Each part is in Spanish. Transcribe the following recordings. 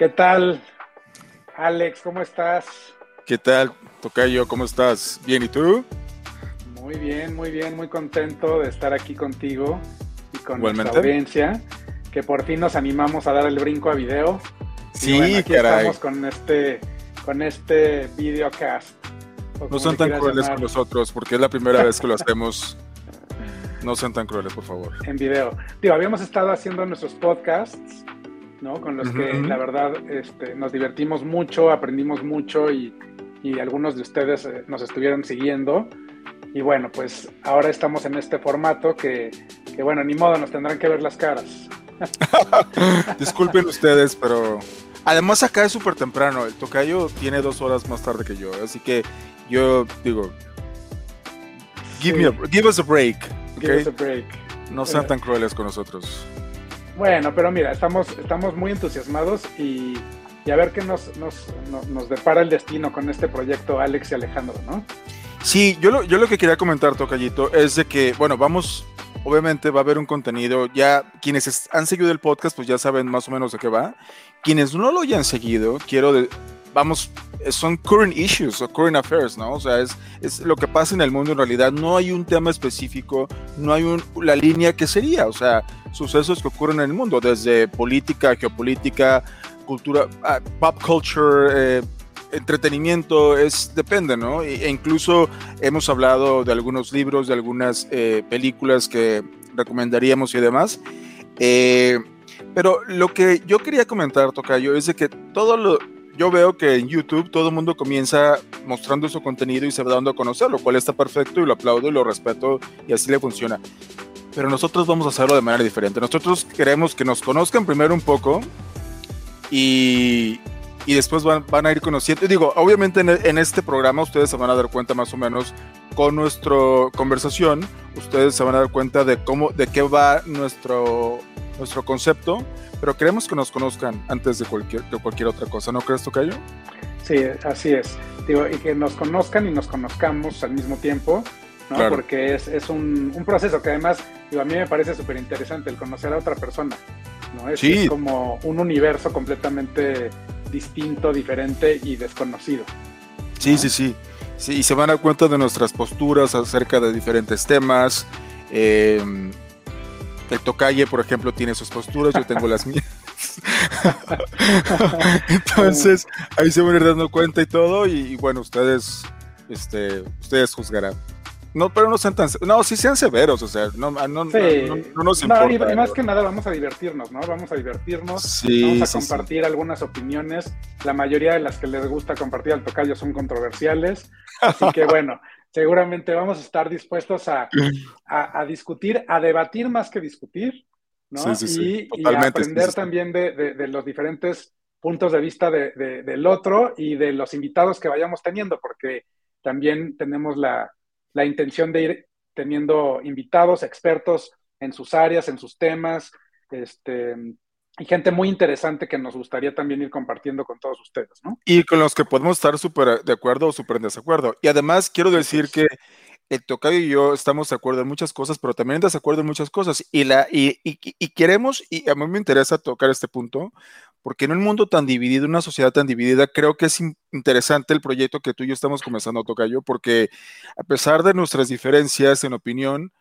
¿Qué tal, Alex? ¿Cómo estás? ¿Qué tal, Tocayo? ¿Cómo estás? ¿Bien y tú? Muy bien, muy bien, muy contento de estar aquí contigo y con nuestra audiencia, que por fin nos animamos a dar el brinco a video. Sí, aquí estamos con este, con este videocast. No son tan crueles con nosotros, porque es la primera vez que lo hacemos. No sean tan crueles, por favor. En video. Digo, habíamos estado haciendo nuestros podcasts ¿no? Con los que la verdad este, nos divertimos mucho, aprendimos mucho y, algunos de ustedes eh, nos estuvieron siguiendo. Y bueno, pues ahora estamos en este formato que, bueno, ni modo, nos tendrán que ver las caras. Disculpen ustedes, pero además acá es súper temprano. El tocayo tiene dos horas más tarde que yo, así que yo digo, give, me give us a break. Give us a break. No sean tan crueles con nosotros. Bueno, pero mira, estamos, estamos muy entusiasmados y, a ver qué nos, nos, depara el destino con este proyecto Alex y Alejandro, ¿no? Sí, yo lo, yo lo que quería comentar, Tocayito, es de que, bueno, vamos, obviamente va a haber un contenido, ya quienes han seguido el podcast, pues ya saben más o menos de qué va. Quienes no lo hayan seguido, quiero, de, vamos, son current issues o current affairs, ¿no? O sea, es, es lo que pasa en el mundo en realidad. No hay un tema específico, no hay un, la línea que sería, o sea, sucesos que ocurren en el mundo, desde política, geopolítica, cultura, ah, pop culture, eh, entretenimiento, es, depende, ¿no? E, incluso hemos hablado de algunos libros, de algunas eh, películas que recomendaríamos y demás. Eh, pero lo que yo quería comentar, Tocayo, es de que todo lo, yo veo que en YouTube todo el mundo comienza mostrando su contenido y se va dando a conocer, lo cual está perfecto y lo aplaudo y lo respeto y así le funciona. Pero nosotros vamos a hacerlo de manera diferente. Nosotros queremos que nos conozcan primero un poco y, y después van, van, a ir conociendo. Digo, obviamente en, en, este programa ustedes se van a dar cuenta más o menos con nuestra conversación, ustedes se van a dar cuenta de cómo, de qué va nuestro, nuestro concepto pero queremos que nos conozcan antes de cualquier, de cualquier otra cosa, ¿no crees, Tocayo? Sí, así es. Digo, y que nos conozcan y nos conozcamos al mismo tiempo, ¿no? Porque es, es un, un, proceso que además, digo, a mí me parece súper interesante el conocer a otra persona, ¿no? Es, es, como un universo completamente distinto, diferente y desconocido. Sí, sí, sí, sí. Y se van a dar cuenta de nuestras posturas acerca de diferentes temas. Eh, el tocalle, por ejemplo, tiene sus posturas, yo tengo las mías. Entonces, ahí se van a ir dando cuenta y todo, y, bueno, ustedes, este, ustedes juzgarán. No, pero no sean tan, no, sí sean severos, o sea, no, no, no, no nos importa. y, más que nada vamos a divertirnos, ¿no? Vamos a divertirnos, vamos a compartir algunas opiniones, la mayoría de las que les gusta compartir al tocayo son controversiales, así que bueno, seguramente vamos a estar dispuestos a, discutir, a debatir más que discutir, ¿no? y, aprender también de, los diferentes puntos de vista del otro y de los invitados que vayamos teniendo, porque también tenemos la, la intención de ir teniendo invitados, expertos en sus áreas, en sus temas, este, y gente muy interesante que nos gustaría también ir compartiendo con todos ustedes, ¿no? Y con los que podemos estar súper de acuerdo o súper en desacuerdo. Y además quiero decir que el Tocayo y yo estamos de acuerdo en muchas cosas, pero también en desacuerdo en muchas cosas. Y, la, y, y, queremos, y a mí me interesa tocar este punto, porque en un mundo tan dividido, una sociedad tan dividida, creo que es interesante el proyecto que tú y yo estamos comenzando a Tocayo, porque a pesar de nuestras diferencias en opinión,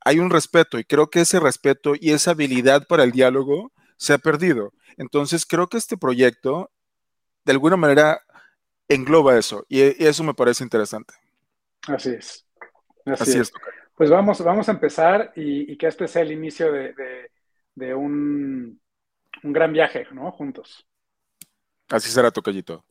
hay un respeto, y creo que ese respeto y esa habilidad para el diálogo se ha perdido. Entonces creo que este proyecto de alguna manera engloba eso y, eso me parece interesante. Así es. Así, es. Pues vamos, vamos a empezar y, que este sea el inicio de, un, un, gran viaje, ¿no? Juntos. Así será, Tocayito.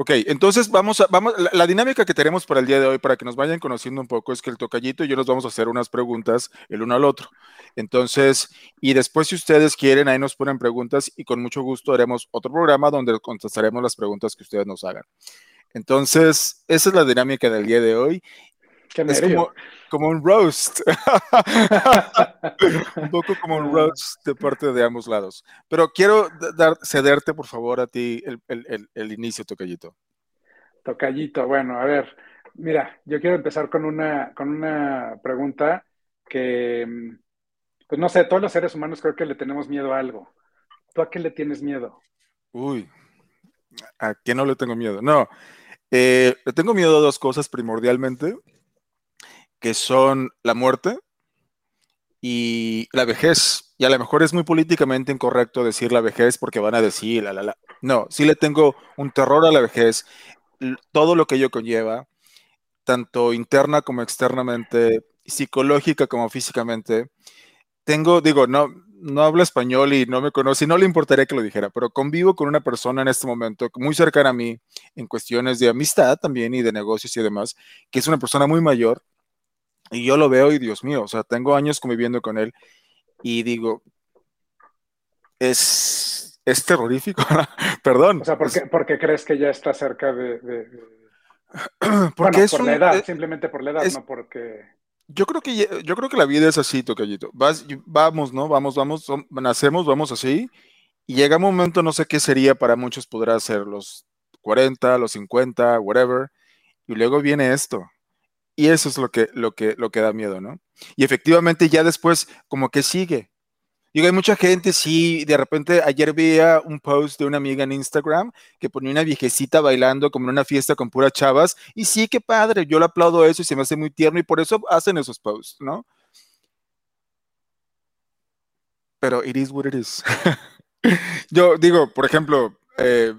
Ok, entonces vamos a, vamos, la, dinámica que tenemos para el día de hoy, para que nos vayan conociendo un poco, es que el tocallito y yo nos vamos a hacer unas preguntas el uno al otro. Entonces, y después si ustedes quieren, ahí nos ponen preguntas y con mucho gusto haremos otro programa donde contestaremos las preguntas que ustedes nos hagan. Entonces, esa es la dinámica del día de hoy. Es como, como, un roast. un poco como un roast de parte de ambos lados. Pero quiero dar, cederte, por favor, a ti el, el, el, inicio, Tocayito. Tocayito, bueno, a ver, mira, yo quiero empezar con una, con una pregunta que, pues no sé, todos los seres humanos creo que le tenemos miedo a algo. ¿Tú a qué le tienes miedo? Uy, ¿a qué no le tengo miedo? No, eh, le tengo miedo a dos cosas primordialmente, que son la muerte y la vejez. Y a lo mejor es muy políticamente incorrecto decir la vejez porque van a decir, la, la, la. No, sí le tengo un terror a la vejez, todo lo que ello conlleva, tanto interna como externamente, psicológica como físicamente. Tengo, digo, no, no habla español y no me conoce, y no le importaría que lo dijera, pero convivo con una persona en este momento muy cercana a mí en cuestiones de amistad también y de negocios y demás, que es una persona muy mayor y yo lo veo y Dios mío, o sea, tengo años conviviendo con él y digo, es, es terrorífico, perdón. O sea, ¿por qué, crees que ya está cerca de... Porque es por la edad, simplemente por la edad, no porque... Yo creo que yo creo que la vida es así, tocallito. Vas, vamos, ¿no? Vamos, vamos, nacemos, vamos así. Y llega un momento, no sé qué sería, para muchos podrá ser los 40, los 50, whatever. Y luego viene esto. Y eso es lo que, lo que, lo que da miedo, ¿no? Y efectivamente ya después, como que sigue. Digo, hay mucha gente, sí, de repente ayer veía un post de una amiga en Instagram que ponía una viejecita bailando como en una fiesta con puras chavas, y sí, qué padre, yo le aplaudo eso y se me hace muy tierno y por eso hacen esos posts, ¿no? Pero it is what it is. yo digo, por ejemplo, eh,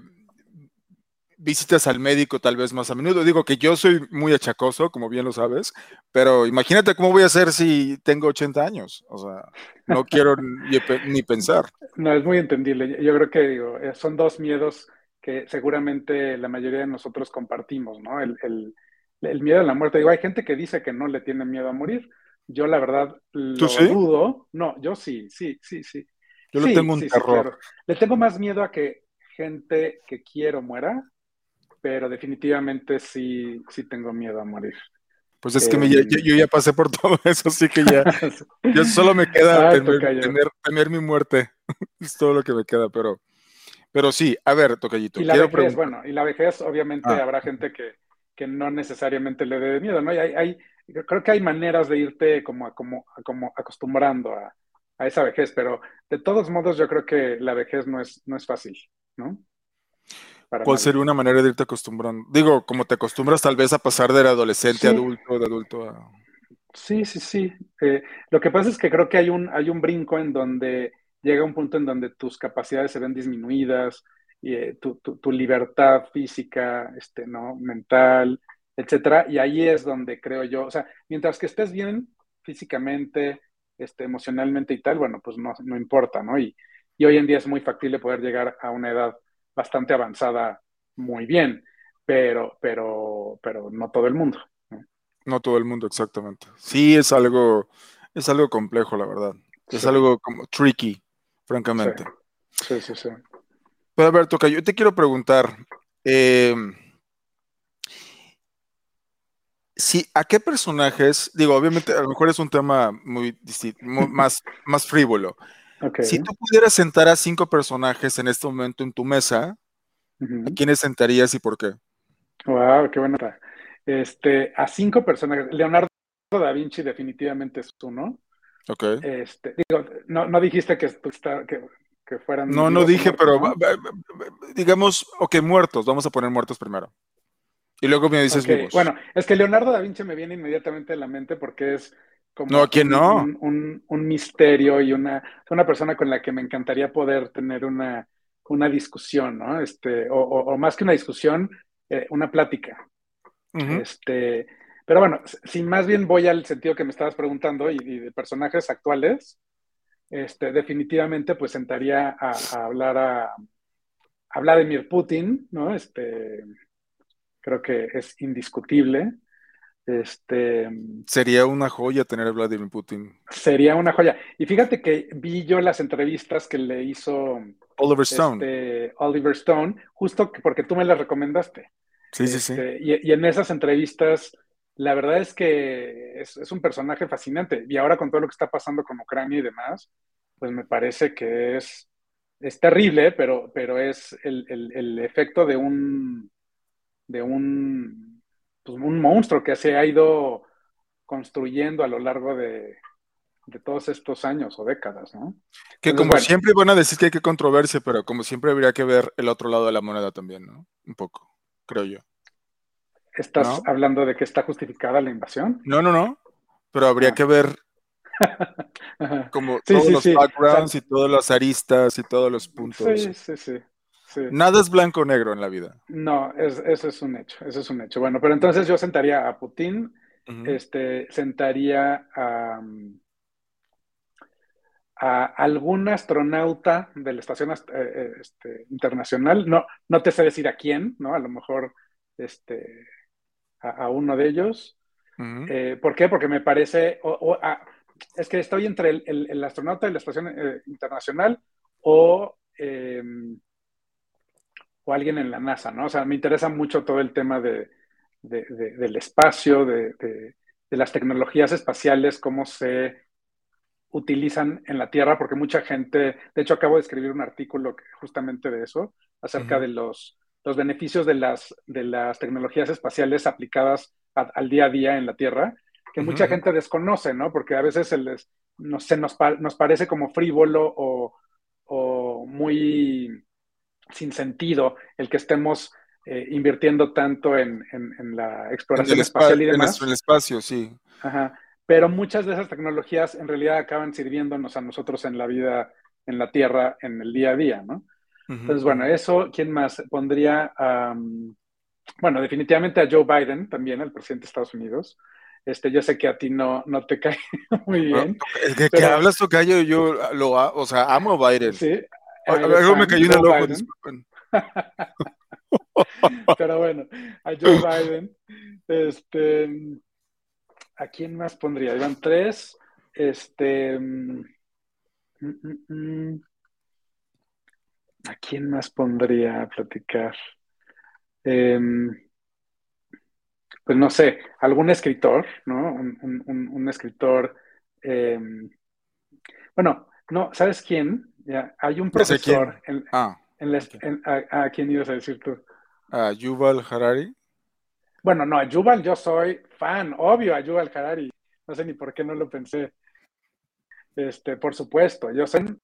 visitas al médico tal vez más a menudo. Digo que yo soy muy achacoso, como bien lo sabes, pero imagínate cómo voy a ser si tengo 80 años. O sea, no quiero ni, pensar. No, es muy entendible. Yo creo que digo, eh, son dos miedos que seguramente la mayoría de nosotros compartimos, ¿no? El, miedo a la muerte. Digo, hay gente que dice que no le tiene miedo a morir. Yo la verdad lo dudo. No, yo sí, sí, sí, sí. Yo le tengo un terror. Le tengo más miedo a que gente que quiero muera pero definitivamente sí, sí tengo miedo a morir. Pues es que eh, yo, ya pasé por todo eso, así que ya, ya solo me queda tener, mi muerte. es todo lo que me queda, pero, pero sí, a ver, Tocayito. Y la vejez, bueno, y la vejez, obviamente ah. habrá gente que, que, no necesariamente le dé miedo, ¿no? Y hay, hay, creo que hay maneras de irte como, como, como acostumbrando a, a, esa vejez, pero de todos modos yo creo que la vejez no es, no es fácil, ¿no? ¿Cuál sería una manera de irte acostumbrando? Digo, como te acostumbras tal vez a pasar de adolescente a adulto, de adulto a... Sí, sí, sí. Eh, lo que pasa es que creo que hay un, hay un brinco en donde llega un punto en donde tus capacidades se ven disminuidas, y, eh, tu, libertad física, este, ¿no? mental, etcétera. Y ahí es donde creo yo, o sea, mientras que estés bien físicamente, este, emocionalmente y tal, bueno, pues no, no importa, ¿no? Y, y hoy en día es muy factible poder llegar a una edad bastante avanzada muy bien, pero, pero, pero no todo el mundo. ¿no? todo el mundo, exactamente. Sí, es algo, es algo complejo, la verdad. Es algo como tricky, francamente. Sí, sí, sí. Pero a ver, Toca, yo te quiero preguntar, eh, si, ¿a qué personajes, digo, obviamente a lo mejor es un tema muy distinto, más, más frívolo, si tú pudieras sentar a cinco personajes en este momento en tu mesa, ¿a quiénes sentarías y por qué? Wow, qué buena. Este, a cinco personajes. Leonardo da Vinci definitivamente es uno. Ok. Este, digo, no, dijiste que, que, que fueran. No, no dije, pero digamos, ok, muertos. Vamos a poner muertos primero. Y luego me dices vivos. Bueno, es que Leonardo da Vinci me viene inmediatamente a la mente porque es como no, ¿quién no? Un, misterio y una, una persona con la que me encantaría poder tener una, una discusión, ¿no? Este, o, más que una discusión, eh, una plática. Este, pero bueno, si más bien voy al sentido que me estabas preguntando y, de personajes actuales, este, definitivamente pues sentaría a, hablar a, a, Vladimir Putin, ¿no? Este, creo que es indiscutible. Este, sería una joya tener a Vladimir Putin. Sería una joya. Y fíjate que vi yo las entrevistas que le hizo Oliver Stone. Este, Oliver Stone, justo porque tú me las recomendaste. Sí, sí, sí. Este, y, en esas entrevistas, la verdad es que es, un personaje fascinante. Y ahora con todo lo que está pasando con Ucrania y demás, pues me parece que es, es terrible, pero, pero es el, el efecto de un, de un pues, un monstruo que se ha ido construyendo a lo largo de, todos estos años o décadas, ¿no? Que como siempre van a decir que hay que controversia, pero como siempre habría que ver el otro lado de la moneda también, ¿no? Un poco, creo yo. ¿Estás hablando de que está justificada la invasión? No, no, no. Pero habría ah. que ver como todos los backgrounds y todas las aristas y todos los puntos. Sí, sí, sí. Nada es blanco o negro en la vida. No, eso es un hecho, eso es un hecho. Bueno, pero entonces yo sentaría a Putin, este, sentaría a, a, algún astronauta de la estación eh, eh, este, internacional, no, no te sé decir a quién, ¿no? A lo mejor este, a, uno de ellos. Eh, ¿Por qué? Porque me parece, es que estoy entre el, astronauta de la estación internacional o em, o alguien en la NASA, ¿no? O sea, me interesa mucho todo el tema de, del espacio, de, las tecnologías espaciales, cómo se utilizan en la Tierra, porque mucha gente, de hecho acabo de escribir un artículo justamente de eso, acerca de los, los beneficios de las, de las tecnologías espaciales aplicadas al día a día en la Tierra, que mucha gente desconoce, ¿no? Porque a veces se, les, no, se nos, nos, parece como frívolo o, o muy sin sentido el que estemos eh, invirtiendo tanto en, la exploración espacial y demás. En el espacio, sí. Pero muchas de esas tecnologías en realidad acaban sirviéndonos a nosotros en la vida, en la Tierra, en el día a día, ¿no? Entonces, bueno, eso, ¿quién más? Pondría, bueno, definitivamente a Joe Biden también, el presidente de Estados Unidos. Este, yo sé que a ti no, no te cae muy bien. ¿De que hablas, Tocayo? Yo lo, o sea, amo a Biden. Sí, Algo me cayó en el ojo, disculpen. Pero bueno, a Joe Biden, este, ¿a quién más pondría? Iban tres, este, mm, mm, mm, ¿a quién más pondría a platicar? Em, pues no sé, algún escritor, ¿no? Un, escritor, em, bueno, no, ¿sabes quién? Ya, hay un profesor en, ah, a, quién ibas a decir tú? A Yuval Harari. Bueno, no, a Yuval yo soy fan, obvio, a Yuval Harari. No sé ni por qué no lo pensé. Este, por supuesto, yo soy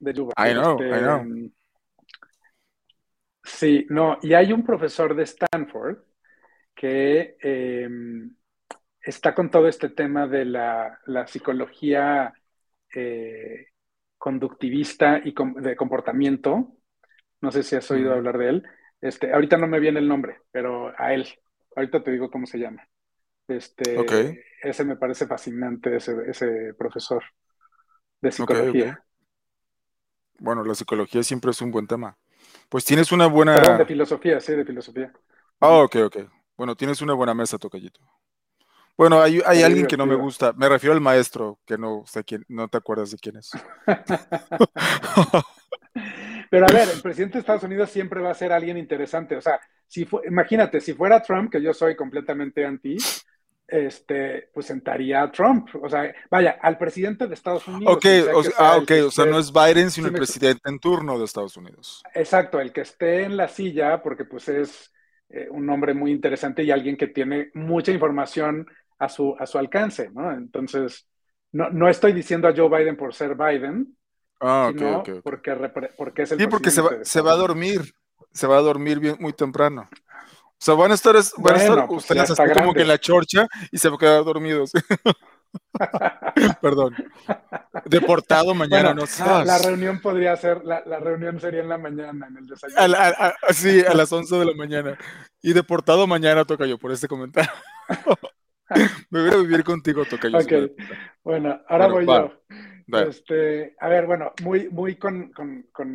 de Yuval. I know, I know. Este, sí, no, y hay un profesor de Stanford que em, está con todo este tema de la, la psicología eh, conductivista y de comportamiento. No sé si has oído hablar de él. Este, ahorita no me viene el nombre, pero a él. Ahorita te digo cómo se llama. Este, Ese me parece fascinante, ese, profesor de psicología. Bueno, la psicología siempre es un buen tema. Pues tienes una buena. Perdón, de filosofía, sí, de filosofía. Ah, ok, ok. Bueno, tienes una buena mesa, Tocayito. Bueno, hay, alguien que no me gusta. Me refiero al maestro, que no sé quién, no te acuerdas de quién es. Pero a ver, el presidente de Estados Unidos siempre va a ser alguien interesante. O sea, si imagínate, si fuera Trump, que yo soy completamente anti, este, pues sentaría a Trump. O sea, vaya, al presidente de Estados Unidos. Ok, o sea, ah, o sea, no es Biden, sino el presidente en turno de Estados Unidos. Exacto, el que esté en la silla, porque pues es eh, un hombre muy interesante y alguien que tiene mucha información a su, a su alcance, ¿no? Entonces, no, no estoy diciendo a Joe Biden por ser Biden, ah, sino Porque, porque es el Sí, porque se va, se va, a dormir, se va a dormir bien, muy temprano. O sea, van a estar, van a estar pues ustedes como que en la chorcha y se van a quedar dormidos. Perdón. Deportado mañana, no sabes. La reunión podría ser, la, la, reunión sería en la mañana, en el desayuno. sí, a las 11 de la mañana. Y deportado mañana toca yo por este comentario. Me voy a vivir contigo, Tocayo. Ok, bueno, ahora voy yo. Este, a ver, bueno, muy, muy con,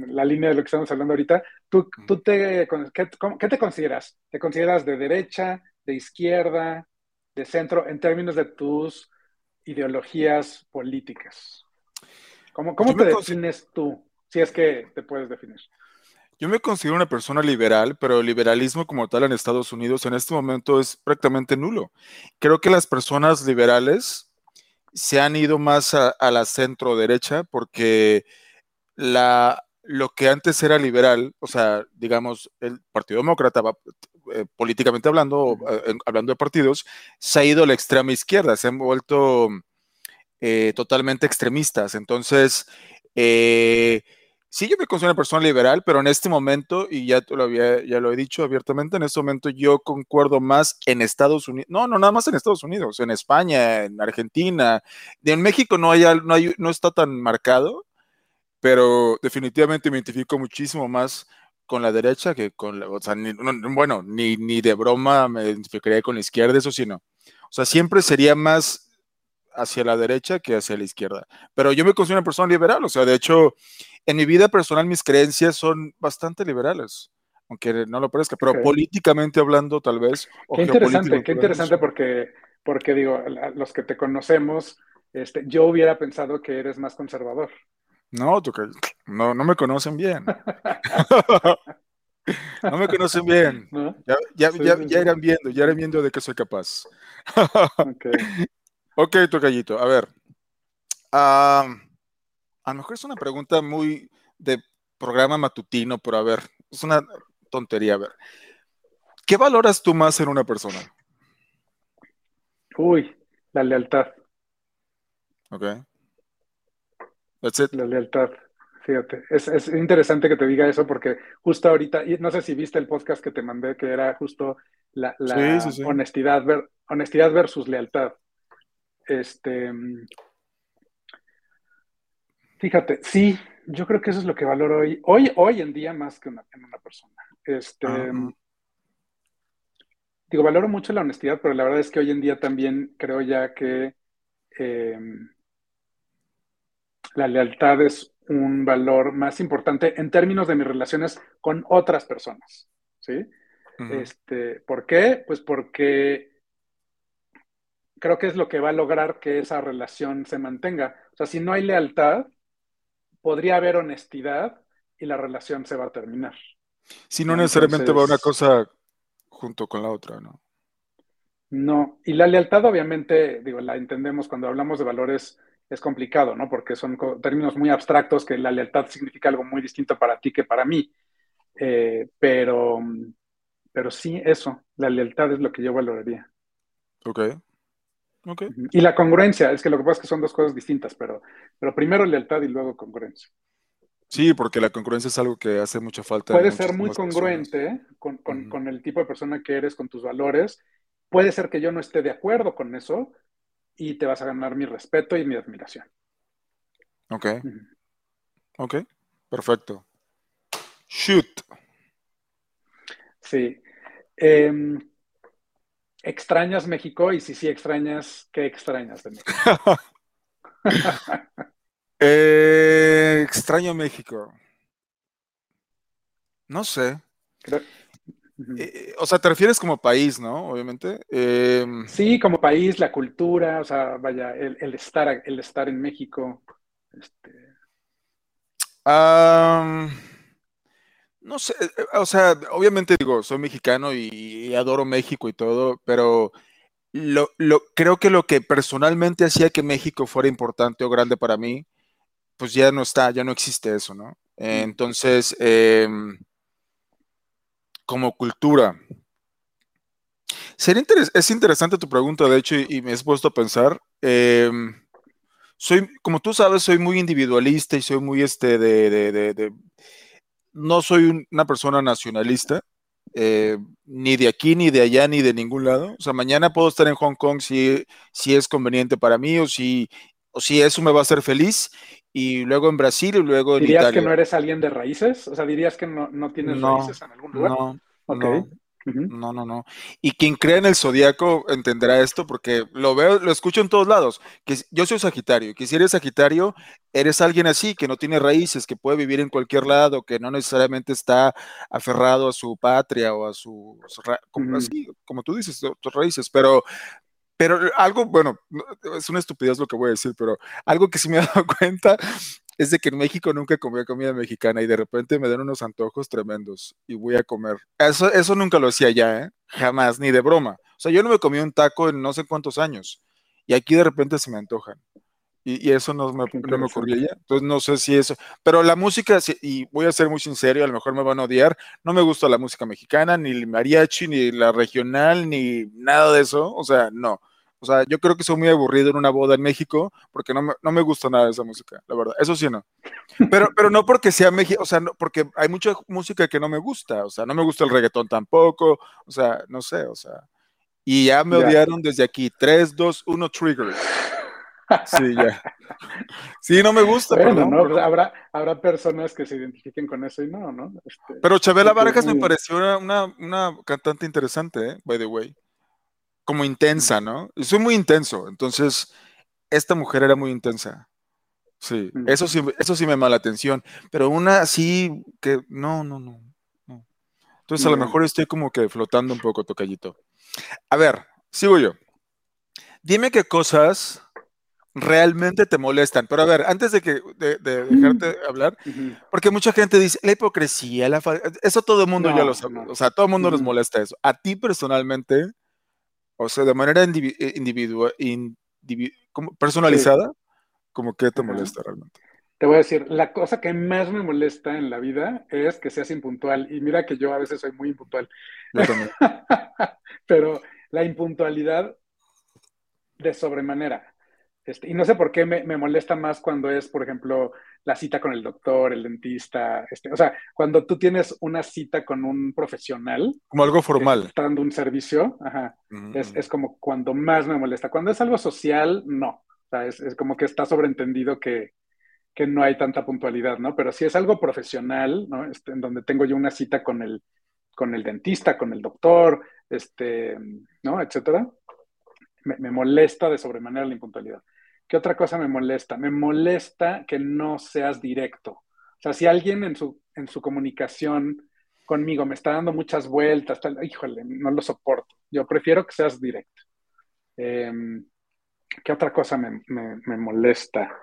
la línea de lo que estamos hablando ahorita. ¿Tú, tú te, qué, te consideras? ¿Te consideras de derecha, de izquierda, de centro, en términos de tus ideologías políticas? ¿Cómo, cómo te defines tú, si es que te puedes definir? Yo me considero una persona liberal, pero el liberalismo como tal en Estados Unidos en este momento es prácticamente nulo. Creo que las personas liberales se han ido más a, la centro derecha porque la, lo que antes era liberal, o sea, digamos, el Partido Demócrata, eh, políticamente hablando, eh, hablando de partidos, se ha ido a la extrema izquierda, se han vuelto eh, totalmente extremistas. Entonces, eh, sí, yo me considero una persona liberal, pero en este momento, y ya, lo había, ya lo he dicho abiertamente, en este momento yo concuerdo más en Estados Unidos, no, no, nada más en Estados Unidos, en España, en Argentina, en México no, hay, no, hay, no está tan marcado, pero definitivamente me identifico muchísimo más con la derecha que con la, o sea, bueno, ni, ni de broma me identificaría con la izquierda, eso sí no. O sea, siempre sería más hacia la derecha que hacia la izquierda. Pero yo me considero una persona liberal, o sea, de hecho, en mi vida personal mis creencias son bastante liberales, aunque no lo parezca, pero políticamente hablando tal vez. Qué interesante, qué interesante porque, porque digo, los que te conocemos, este, yo hubiera pensado que eres más conservador. No, no, no me conocen bien. no me conocen bien. Ya, ya, ya, irán viendo, ya irán viendo de qué soy capaz. ok, ok, tocallito. A ver. a lo mejor es una pregunta muy de programa matutino, pero a ver, es una tontería. A ver. ¿Qué valoras tú más en una persona? Uy, la lealtad. Ok. La lealtad. Fíjate, es, interesante que te diga eso porque justo ahorita, y no sé si viste el podcast que te mandé, que era justo la, honestidad, honestidad versus lealtad. Este, fíjate, sí, yo creo que eso es lo que valoro hoy, hoy, hoy en día más que una, en una persona. Este, digo, valoro mucho la honestidad, pero la verdad es que hoy en día también creo ya que em, la lealtad es un valor más importante en términos de mis relaciones con otras personas. ¿Sí? este, ¿Por qué? Pues porque creo que es lo que va a lograr que esa relación se mantenga. O sea, si no hay lealtad, podría haber honestidad y la relación se va a terminar. Si no necesariamente va una cosa junto con la otra, ¿no? No, y la lealtad obviamente, digo, la entendemos cuando hablamos de valores es complicado, ¿no? Porque son términos muy abstractos que la lealtad significa algo muy distinto para ti que para mí. Eh, pero, pero sí, eso, la lealtad es lo que yo valoraría. Ok. Y la congruencia, es que lo que pasa es que son dos cosas distintas, pero, pero primero lealtad y luego congruencia. Sí, porque la congruencia es algo que hace mucha falta. Puede ser muy congruente con, con, con, el tipo de persona que eres, con tus valores. Puede ser que yo no esté de acuerdo con eso, y te vas a ganar mi respeto y mi admiración. Ok. Ok, perfecto. Shoot. Sí. Em, ¿Extrañas México? Y si sí extrañas, ¿qué extrañas de México? Eh, extraño México. No sé. Eh, o sea, te refieres como país, ¿no? Obviamente. Em, sí, como país, la cultura, o sea, vaya, el, estar, el estar en México. Este... no sé, eh, eh, o sea, obviamente digo, soy mexicano y, adoro México y todo, pero lo, creo que lo que personalmente hacía que México fuera importante o grande para mí, pues ya no está, ya no existe eso, ¿no? Entonces, eh, como cultura. Sería es interesante tu pregunta, de hecho, y, me has puesto a pensar. Em, soy, como tú sabes, soy muy individualista y soy muy este de, no soy una persona nacionalista, eh, ni de aquí, ni de allá, ni de ningún lado. O sea, mañana puedo estar en Hong Kong si, si es conveniente para mí o si, o si eso me va a hacer feliz y luego en Brasil y luego en ¿Dirías que no eres alguien de raíces? O sea, ¿dirías que no, no tienes raíces en algún lugar? No, no, no, no, no. Y quien cree en el zodiaco entenderá esto porque lo veo, lo escucho en todos lados. Que yo soy Sagitario, que si eres Sagitario, eres alguien así, que no tiene raíces, que puede vivir en cualquier lado, que no necesariamente está aferrado a su patria o a su, como, así, como tú dices, tus raíces, pero pero algo, bueno, es una estupidez lo que voy a decir, pero algo que sí me he dado cuenta es de que en México nunca comía comida mexicana y de repente me dan unos antojos tremendos y voy a comer. Eso, eso nunca lo hacía ya, ¿eh? Jamás, ni de broma. O sea, yo no me comí un taco en no sé cuántos años y aquí de repente se me antojan. Y, eso no me, no me ocurría ya. Entonces no sé si eso. Pero la música, y voy a ser muy sincero, a lo mejor me van a odiar, no me gusta la música mexicana, ni el mariachi, ni la regional, ni nada de eso. O sea, no. O sea, yo creo que soy muy aburrido en una boda en México porque no me, no me gusta nada de esa música, la verdad. Eso sí, no. Pero, pero no porque sea México, o sea, no, porque hay mucha música que no me gusta. O sea, no me gusta el reggaetón tampoco. O sea, no sé, o sea. Y ya me odiaron desde aquí. 3, 2, 1, trigger. Sí, ya. Sí, no me gusta. Bueno, ¿no? Pues habrá, habrá personas que se identifiquen con eso y no, ¿no? Este, pero Chabela Vargas me pareció una, una, cantante interesante, ¿eh? by the way. Como intensa, ¿no? Y soy muy intenso, entonces esta mujer era muy intensa. Sí, eso sí, eso sí me llama la atención. Pero una así que no, no, no. no. Entonces a lo mejor estoy como que flotando un poco, tocallito. A ver, sigo yo. Dime qué cosas realmente te molestan. Pero a ver, antes de que de, dejarte hablar, porque mucha gente dice la hipocresía, la eso todo el mundo ya lo sabe. O sea, todo el mundo les molesta eso. A ti personalmente, o sea, de manera eh, individual, personalizada, como que te molesta realmente. Te voy a decir, la cosa que más me molesta en la vida es que seas impuntual. Y mira que yo a veces soy muy impuntual. Pero la impuntualidad de sobremanera. Este, y no sé por qué me, molesta más cuando es, por ejemplo, la cita con el doctor, el dentista. Este, o sea, cuando tú tienes una cita con un profesional. Como algo formal. Dando un servicio, es, como cuando más me molesta. Cuando es algo social, no. O sea, es, como que está sobreentendido que, que, no hay tanta puntualidad, ¿no? Pero si es algo profesional, ¿no? Este, en donde tengo yo una cita con el, con el dentista, con el doctor, este, ¿no? Etcétera. Me, me molesta de sobremanera la impuntualidad. ¿Qué otra cosa me molesta? Me molesta que no seas directo. O sea, si alguien en su, en su comunicación conmigo me está dando muchas vueltas, tal, híjole, no lo soporto. Yo prefiero que seas directo. Em, ¿Qué otra cosa me, molesta?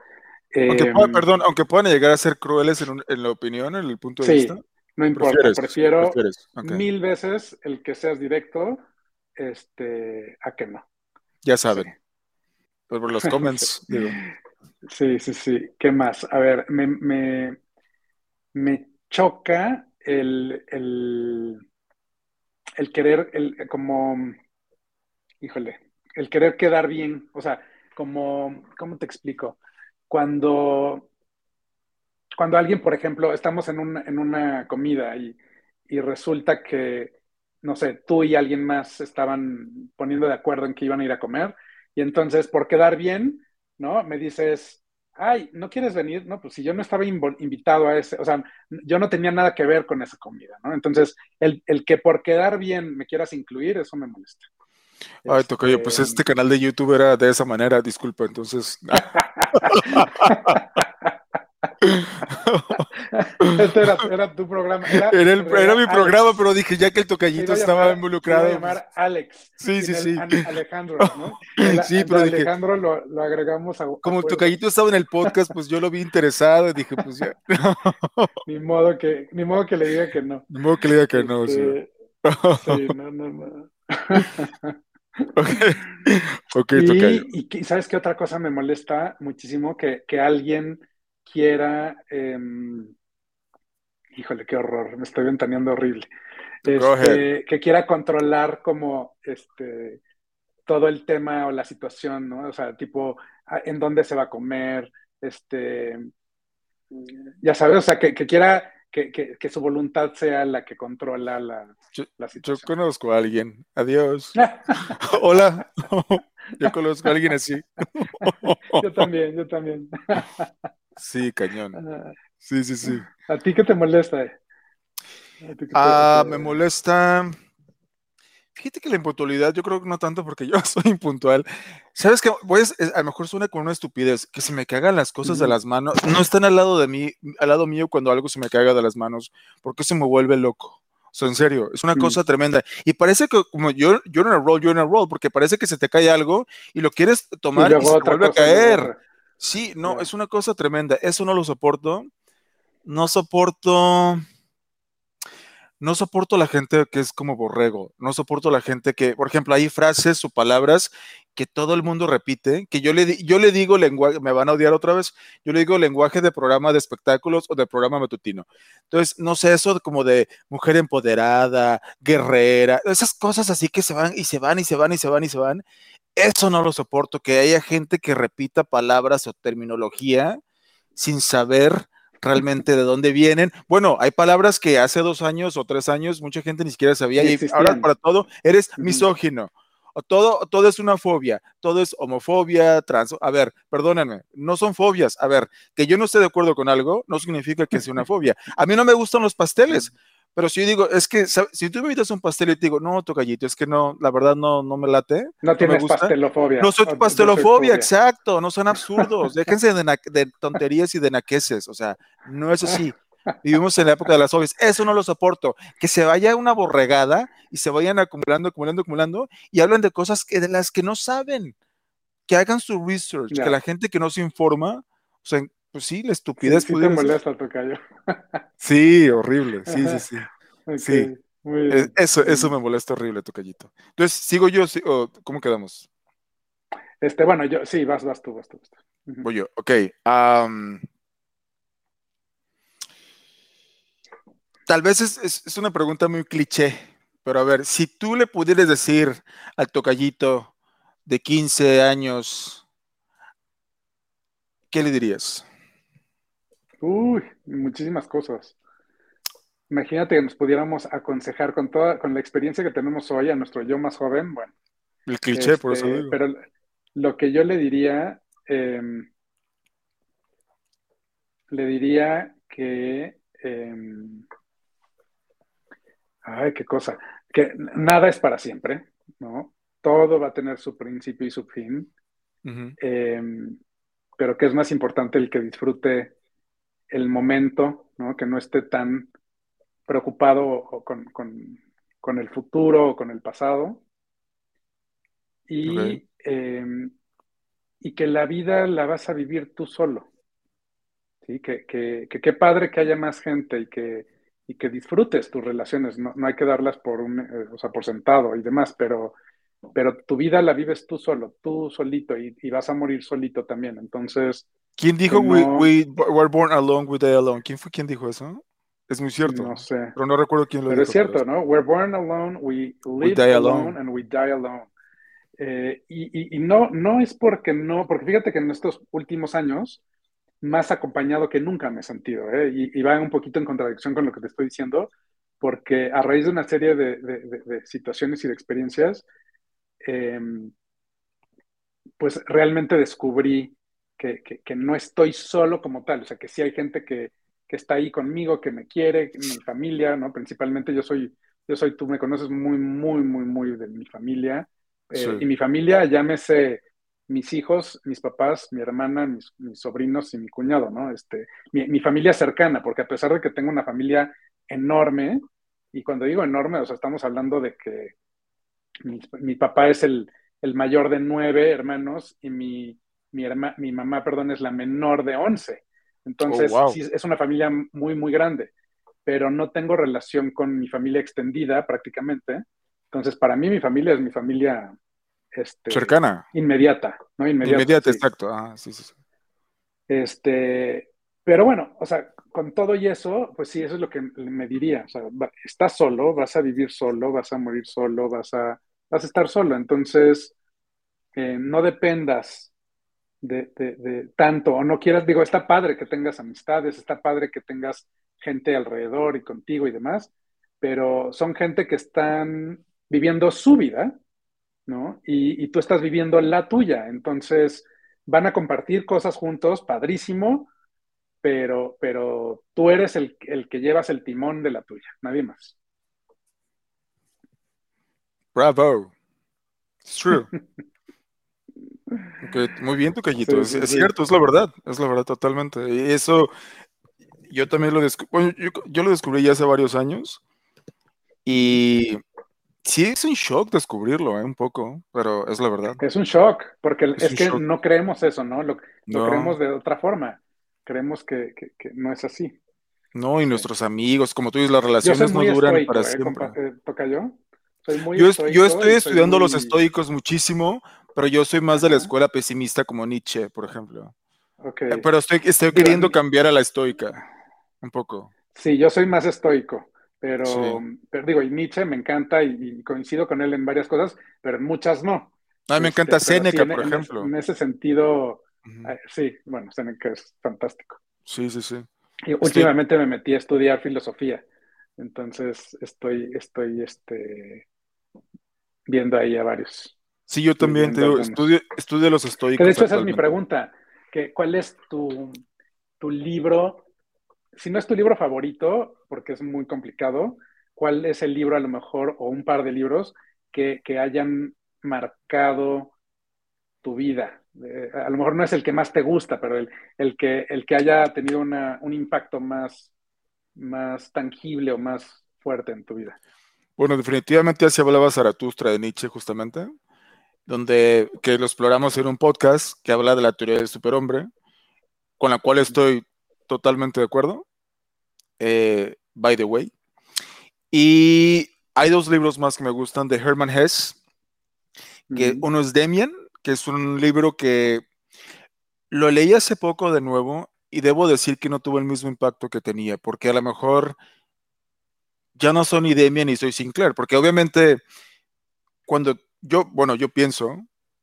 Aunque em, perdón, aunque puedan llegar a ser crueles en, la opinión, en el punto de sí, vista. No importa, prefiero mil veces el que seas directo este, a que no. Ya saben por los comments. Sí, sí, sí. ¿Qué más? A ver, me, me, choca el, el, querer, el, como, híjole, el querer quedar bien. O sea, como, ¿cómo te explico? Cuando, cuando alguien, por ejemplo, estamos en, un, en una comida y, y resulta que, no sé, tú y alguien más estaban poniendo de acuerdo en que iban a ir a comer y entonces, por quedar bien, ¿no? Me dices, ay, ¿no quieres venir? No, pues si yo no estaba invitado a ese, o sea, yo no tenía nada que ver con esa comida, ¿no? Entonces, el, que por quedar bien me quieras incluir, eso me molesta. Ay, Tocayo, pues este, este canal de YouTube era de esa manera, disculpa, entonces. este era, tu programa. Era, mi programa, pero dije ya que el tocallito estaba involucrado. A llamar Alex. Sí, sí, sí. Alejandro, ¿no? sí, pero dije, Alejandro lo, agregamos a. Como el tocallito estaba en el podcast, pues yo lo vi interesado y dije, pues ya. ni, modo que, ni modo que le diga que no. Ni modo que le diga que no, sí. Este, sí, no, no, no. okay, y, y, sabes qué otra cosa me molesta muchísimo que, que alguien quiera, em, híjole, qué horror, me estoy ventaneando horrible, este, que quiera controlar como este, todo el tema o la situación, ¿no? O sea, tipo, en dónde se va a comer, este, ya sabes, o sea, que, quiera que, su voluntad sea la que controla la, la situación. Yo conozco a alguien. Adiós. Hola. yo conozco a alguien así. yo también, yo también. Sí, cañón. Sí, sí, sí. ¿A ti qué te molesta? ah, me molesta. Fíjate que la impuntualidad, yo creo que no tanto porque yo soy impuntual. ¿Sabes qué? Pues, a lo mejor suena con una estupidez, que se me cagan las cosas de las manos. No están al lado de mí, al lado mío cuando algo se me caga de las manos, porque se me vuelve loco. O sea, en serio, es una cosa tremenda. Y parece que como yo, yo en el roll, yo en el roll, porque parece que se te cae algo y lo quieres tomar y, se vuelve a caer. Sí, no, es una cosa tremenda. Eso no lo soporto. No soporto. No soporto la gente que es como borrego. No soporto la gente que, por ejemplo, hay frases o palabras que todo el mundo repite, que yo le, yo le digo lenguaje, me van a odiar otra vez, yo le digo lenguaje de programa de espectáculos o de programa matutino. Entonces, no sé, eso como de mujer empoderada, guerrera, esas cosas así que se van y se van y se van y se van y se van Eso no lo soporto, que haya gente que repita palabras o terminología sin saber realmente de dónde vienen. Bueno, hay palabras que hace dos años o tres años mucha gente ni siquiera sabía y ahora para todo eres misógino. O todo, todo es una fobia, todo es homofobia, trans. A ver, perdónenme, no son fobias. A ver, que yo no esté de acuerdo con algo no significa que sea una fobia. A mí no me gustan los pasteles. Pero si yo digo, es que si tú me invitas un pastel y te digo, no, tocallito, es que no, la verdad no, no me late. No tienes pastelofobia. No soy pastelofobia, exacto, no son absurdos. Déjense de, tonterías y de naqueses, o sea, no es así. Vivimos en la época de las fobias. Eso no lo soporto. Que se vaya una borregada y se vayan acumulando, acumulando, acumulando y hablan de cosas que, de las que no saben. Que hagan su research, que la gente que no se informa, o sea, pues sí, la estupidez. Sí, sí te molesta, tocayo. sí, horrible. Sí, sí, sí. sí. Eso, eso me molesta horrible, tocallito. Entonces, ¿sigo yo? ¿Cómo quedamos? Este, bueno, yo, sí, vas, vas tú, vas tú. Voy yo, ok. tal vez es, es, una pregunta muy cliché, pero a ver, si tú le pudieras decir al tocallito de 15 años, ¿qué le dirías? Uy, muchísimas cosas. Imagínate que nos pudiéramos aconsejar con toda, con la experiencia que tenemos hoy a nuestro yo más joven, bueno. El cliché, por eso este, Pero lo que yo le diría, em, le diría que, em, ay, qué cosa, que nada es para siempre, ¿no? Todo va a tener su principio y su fin, em, pero que es más importante el que disfrute el momento, ¿no? que no esté tan preocupado con, el futuro o con el pasado. Y, em, y, que la vida la vas a vivir tú solo. ¿sí? Que, qué padre que haya más gente y que, y que disfrutes tus relaciones. No, hay que darlas por, un, eh, o sea, por sentado y demás, pero, pero tu vida la vives tú solo, tú solito y, y vas a morir solito también. Entonces, ¿Quién dijo we, we, were born alone, we die alone? ¿Quién fue quien dijo eso? Es muy cierto. No sé. Pero no recuerdo quién lo pero dijo. es cierto, ¿no? We're born alone, we live alone. and we die alone. Eh, y, y, no, no es porque no, porque fíjate que en estos últimos años, más acompañado que nunca me he sentido, ¿eh? y, y, va un poquito en contradicción con lo que te estoy diciendo, porque a raíz de una serie de, de, de, situaciones y de experiencias, eh, pues realmente descubrí que, no estoy solo como tal, o sea, que sí hay gente que, está ahí conmigo, que me quiere, mi familia, ¿no? Principalmente yo soy, yo soy, tú me conoces muy, muy, muy, muy de mi familia. Eh, y mi familia, llámese mis hijos, mis papás, mi hermana, mis, sobrinos y mi cuñado, ¿no? Este, mi, familia cercana, porque a pesar de que tengo una familia enorme, y cuando digo enorme, o sea, estamos hablando de que mi, papá es el, el, mayor de nueve hermanos y mi, mi, mi mamá, perdón, es la menor de 11. Entonces, oh, sí, es una familia muy, muy grande, pero no tengo relación con mi familia extendida prácticamente. Entonces, para mí, mi familia es mi familia este, cercana. Inmediata, ¿no? Inmediata, inmediata exacto. Ah, sí, sí, sí. Este, pero bueno, o sea, con todo y eso, pues sí, eso es lo que me diría. O sea, estás solo, vas a vivir solo, vas a morir solo, vas a, vas a estar solo. Entonces, eh, no dependas de, tanto, o no quieras, digo, está padre que tengas amistades, está padre que tengas gente alrededor y contigo y demás, pero son gente que están viviendo su vida, ¿no? Y, tú estás viviendo la tuya, entonces van a compartir cosas juntos, padrísimo, pero, pero tú eres el, el que llevas el timón de la tuya, nadie más. Bravo. It's true. muy bien tu callito, es, cierto, es la verdad, es la verdad totalmente. Y eso yo también lo descubrí, yo, lo descubrí ya hace varios años y sí es un shock descubrirlo, ¿eh? un poco, pero es la verdad. Es un shock, porque es, que no creemos eso, ¿no? Lo, creemos de otra forma, creemos que, no es así. No, y nuestros amigos, como tú dices, las relaciones no duran para ¿eh? siempre. Eh, ¿Toca yo? yo, estoy estudiando los estoicos muchísimo, pero yo soy más de la escuela pesimista como Nietzsche, por ejemplo. Okay. Pero estoy, estoy queriendo cambiar a la estoica, un poco. Sí, yo soy más estoico, pero, pero digo, y Nietzsche me encanta y, coincido con él en varias cosas, pero en muchas no. A mí me encanta este, Seneca, por ejemplo. En, ese sentido, sí, bueno, Seneca es fantástico. Sí, sí, sí. Y últimamente me metí a estudiar filosofía. Entonces estoy, estoy este, viendo ahí a varios. Sí, yo también te digo, estudio, estudio los estoicos. de hecho, esa es mi pregunta. Que, ¿Cuál es tu, tu libro? Si no es tu libro favorito, porque es muy complicado, ¿cuál es el libro a lo mejor, o un par de libros, que, que hayan marcado tu vida? Eh, a lo mejor no es el que más te gusta, pero el, el, que, el que haya tenido una, un impacto más, más tangible o más fuerte en tu vida. Bueno, definitivamente así hablaba Zaratustra de Nietzsche justamente, donde que lo exploramos en un podcast que habla de la teoría del superhombre, con la cual estoy totalmente de acuerdo. Eh, by the way. Y hay dos libros más que me gustan de Hermann Hesse, que uno es Demian, que es un libro que lo leí hace poco de nuevo y debo decir que no tuvo el mismo impacto que tenía, porque a lo mejor ya no soy ni Demian ni soy Sinclair, porque obviamente cuando yo, bueno, yo pienso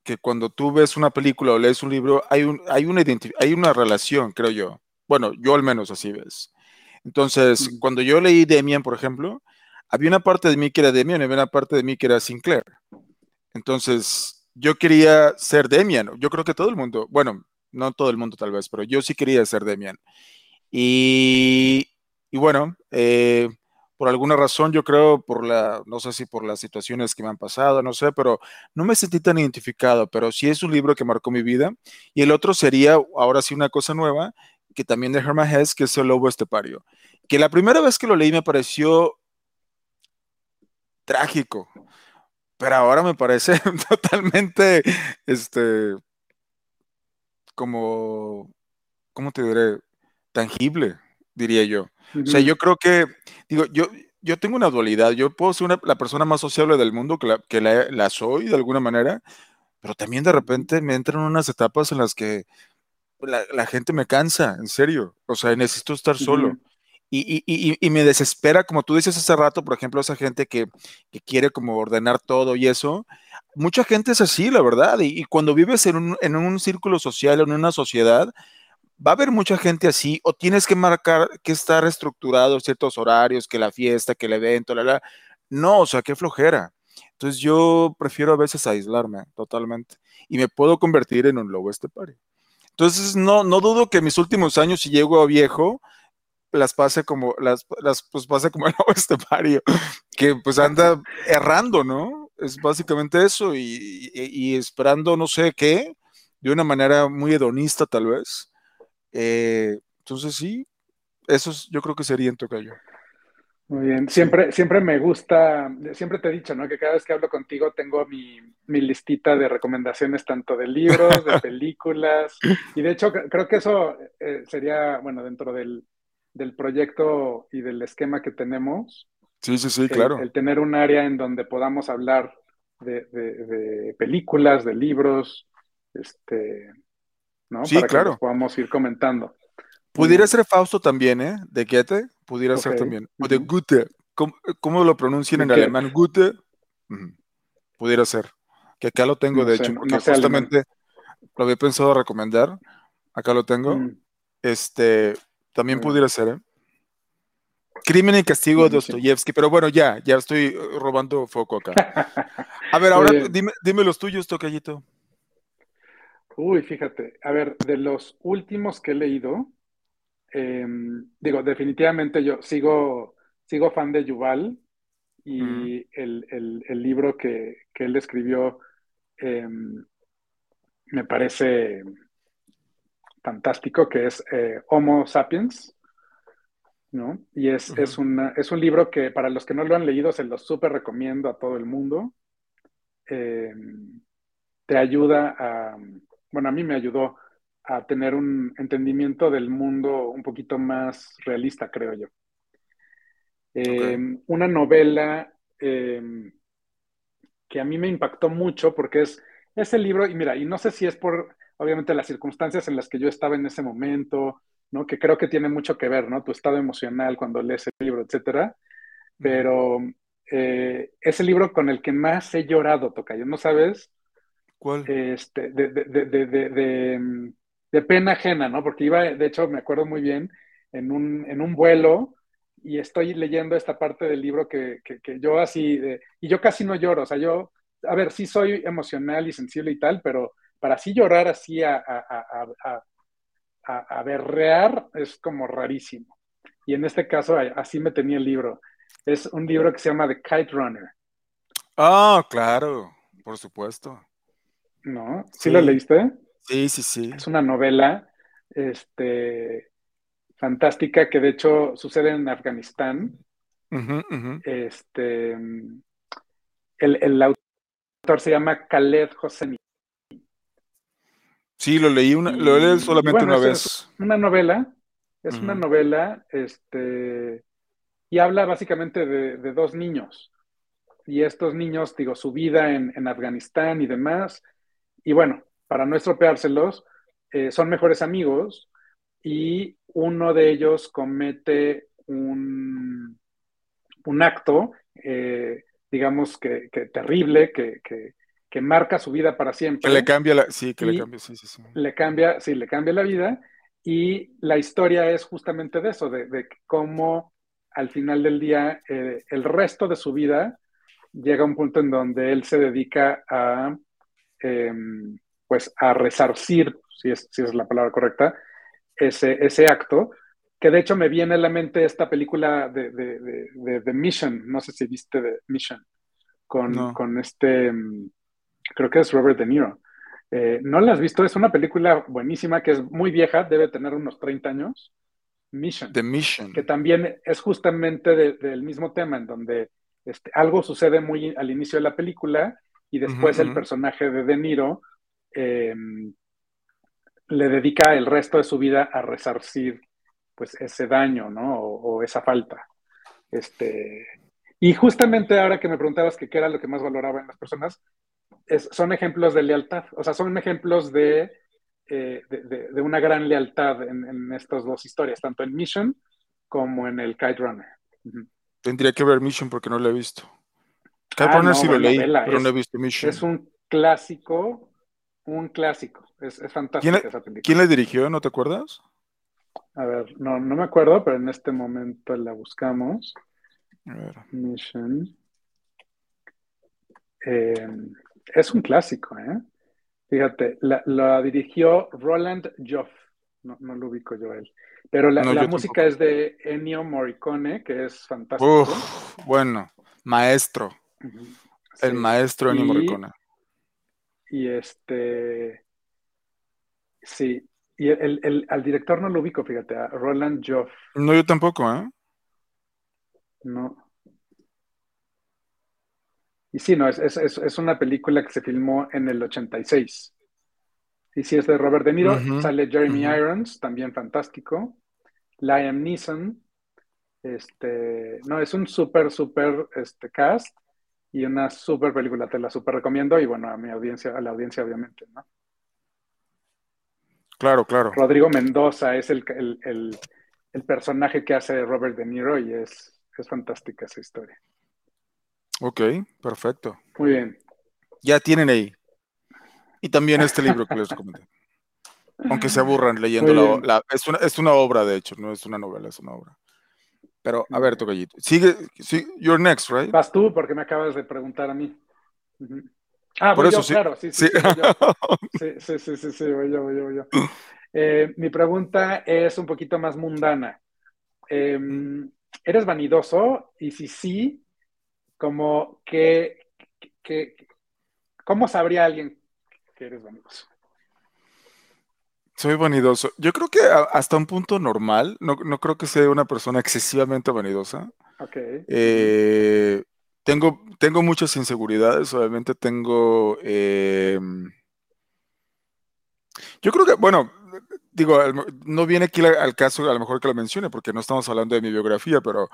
que cuando tú ves una película o lees un libro, hay, un, hay, una, hay una relación, creo yo. Bueno, yo al menos así ves. Entonces, cuando yo leí Demian, por ejemplo, había una parte de mí que era Demian y había una parte de mí que era Sinclair. Entonces, yo quería ser Demian. Yo creo que todo el mundo, bueno, no todo el mundo tal vez, pero yo sí quería ser Demian. Y, y bueno, eh, por alguna razón, yo creo, por la, no sé si por las situaciones que me han pasado, no sé, pero no me sentí tan identificado, pero sí es un libro que marcó mi vida. Y el otro sería, ahora sí, una cosa nueva, que también de Herman Hesse, que es El Lobo Estepario. Que la primera vez que lo leí me pareció trágico, pero ahora me parece totalmente, este, como, ¿cómo te diré? Tangible, diría yo. O sea, yo creo que, digo, yo, yo tengo una dualidad. Yo puedo ser la persona más sociable del mundo, que, la, que la, soy de alguna manera, pero también de repente me entran unas etapas en las que la, gente me cansa, en serio. O sea, necesito estar solo. Y, y, y, me desespera, como tú dices hace rato, por ejemplo, esa gente que, que, quiere como ordenar todo y eso. Mucha gente es así, la verdad. Y, cuando vives en un, en un círculo social, en una sociedad, va a haber mucha gente así, o tienes que marcar que estar estructurado ciertos horarios, que la fiesta, que el evento, la, la. No, o sea, qué flojera. Entonces yo prefiero a veces aislarme totalmente y me puedo convertir en un lobo estepario. Entonces no, no dudo que mis últimos años, si llego a viejo, las pase como, las, las pues pase como el lobo estepario, que pues anda errando, ¿no? Es básicamente eso y, y esperando no sé qué, de una manera muy hedonista tal vez, eh, entonces sí, eso yo creo que sería en Tocayo. Muy bien, siempre, siempre me gusta, siempre te he dicho, ¿no? Que cada vez que hablo contigo tengo mi, listita de recomendaciones tanto de libros, de películas, y de hecho creo que eso eh, sería, bueno, dentro del, proyecto y del esquema que tenemos. Sí, sí, sí, claro. El, tener un área en donde podamos hablar de, de películas, de libros, este, ¿no? Sí, claro. Que podamos ir comentando. Pudiera ser Fausto también, ¿eh? De Goethe, pudiera ser también. O de Goethe. ¿Cómo, lo pronuncian en alemán? Goethe. Pudiera ser. Que acá lo tengo, de hecho, porque justamente lo había pensado recomendar. Acá lo tengo. Mm. Este, también pudiera ser, ¿eh? Crimen y castigo de Dostoyevsky, pero bueno, ya, ya estoy robando foco acá. A ver, ahora dime, dime los tuyos, Tocayito. Uy, fíjate, a ver, de los últimos que he leído, em, digo, definitivamente yo sigo, sigo fan de Yuval y el, libro que, él escribió em, me parece fantástico, que es eh, Homo Sapiens, ¿no? Y es, es, es un libro que para los que no lo han leído se lo súper recomiendo a todo el mundo. Em, te ayuda a bueno, a mí me ayudó a tener un entendimiento del mundo un poquito más realista, creo yo. Em, una novela em, que a mí me impactó mucho porque es ese libro, y mira, y no sé si es por, obviamente, las circunstancias en las que yo estaba en ese momento, ¿no? Que creo que tiene mucho que ver, ¿no? Tu estado emocional cuando lees el libro, etcétera. Pero eh, es el libro con el que más he llorado, Tocayo, ¿no sabes? ¿Cuál? Este, de, de, de, de, pena ajena, ¿no? Porque iba, de hecho, me acuerdo muy bien, en un, en un vuelo y estoy leyendo esta parte del libro que, que, yo así, y yo casi no lloro, o sea, yo, a ver, sí soy emocional y sensible y tal, pero para así llorar así a, a, a, a, berrear es como rarísimo. Y en este caso, así me tenía el libro. Es un libro que se llama The Kite Runner. Ah, claro, por supuesto. ¿No? ¿Sí, lo leíste? Sí, sí, sí. Es una novela este, fantástica que de hecho sucede en Afganistán. Este, el, autor se llama Khaled Hosseini. Sí, lo leí, una, lo leí solamente una vez. una novela, es una novela, este, y habla básicamente de, dos niños. Y estos niños, digo, su vida en, Afganistán y demás. Y bueno, para no estropeárselos, eh, son mejores amigos y uno de ellos comete un, un acto, eh, digamos que, terrible, que, que, marca su vida para siempre. Que le cambia la, sí, que le cambia, sí, sí, sí. Le cambia, sí, le cambia la vida. Y la historia es justamente de eso, de, cómo al final del día eh, el resto de su vida llega a un punto en donde él se dedica a, em, pues, a resarcir, si es, si es la palabra correcta, ese, ese acto, que de hecho me viene a la mente esta película de, de, Mission, no sé si viste de Mission, con, con este, em, creo que es Robert De Niro. Eh, ¿No la has visto? Es una película buenísima que es muy vieja, debe tener unos 30 años. Mission. The Mission. Que también es justamente del mismo tema, en donde este, algo sucede muy al inicio de la película y después el personaje de De Niro em, le dedica el resto de su vida a resarcir pues ese daño, ¿no? O, esa falta. Este, y justamente ahora que me preguntabas que qué era lo que más valoraba en las personas, son ejemplos de lealtad, o sea, son ejemplos de, eh, de, una gran lealtad en, estas dos historias, tanto en Mission como en el Kite Runner. Tendría que ver Mission porque no lo he visto. Kite ah, Runner sí lo leí, pero no he visto Mission. Es un clásico, un clásico. Es, es fantástica esa película. ¿Quién la dirigió? ¿No te acuerdas? A ver, no, no me acuerdo, pero en este momento la buscamos. A ver. Mission. Eh, es un clásico, ¿eh? Fíjate, la, dirigió Roland Joff, no, no, lo ubico yo él. Pero la, música es de Ennio Morricone, que es fantástico. Uf, bueno, maestro. El maestro Ennio Morricone. Y este. Sí. Y el, al director no lo ubico, fíjate, a Roland Joff. No, yo tampoco, ¿eh? No. Y sí, no, es, es, una película que se filmó en el 86. Y sí, es de Robert De Niro. Sale Jeremy Irons, también fantástico. Liam Neeson. Este, no, es un súper, súper este, cast y una súper película. Te la súper recomiendo y bueno, a mi audiencia, a la audiencia obviamente, ¿no? Claro, claro. Rodrigo Mendoza es el, el personaje que hace Robert De Niro y es, es fantástica esa historia. Ok, perfecto. Muy bien. Ya tienen ahí. Y también este libro que les comenté. Aunque se aburran leyendo la, es, una, es una obra, de hecho, no es una novela, es una obra. Pero, a ver, Tocallito. Sigue, sigue, you're next, right? Vas tú, porque me acabas de preguntar a mí. Ah, Por voy eso, yo, sí. claro, sí, sí, sí. Sí, sí, sí, sí, voy yo, voy yo, voy yo. Eh, mi pregunta es un poquito más mundana. Em, ¿Eres vanidoso? Y si sí, como que, ¿cómo sabría alguien que eres vanidoso? Soy vanidoso. Yo creo que hasta un punto normal, no, creo que sea una persona excesivamente vanidosa. Eh, tengo, tengo muchas inseguridades, obviamente tengo... Eh, yo creo que, bueno, digo, no viene aquí al caso, a lo mejor que lo mencione, porque no estamos hablando de mi biografía, pero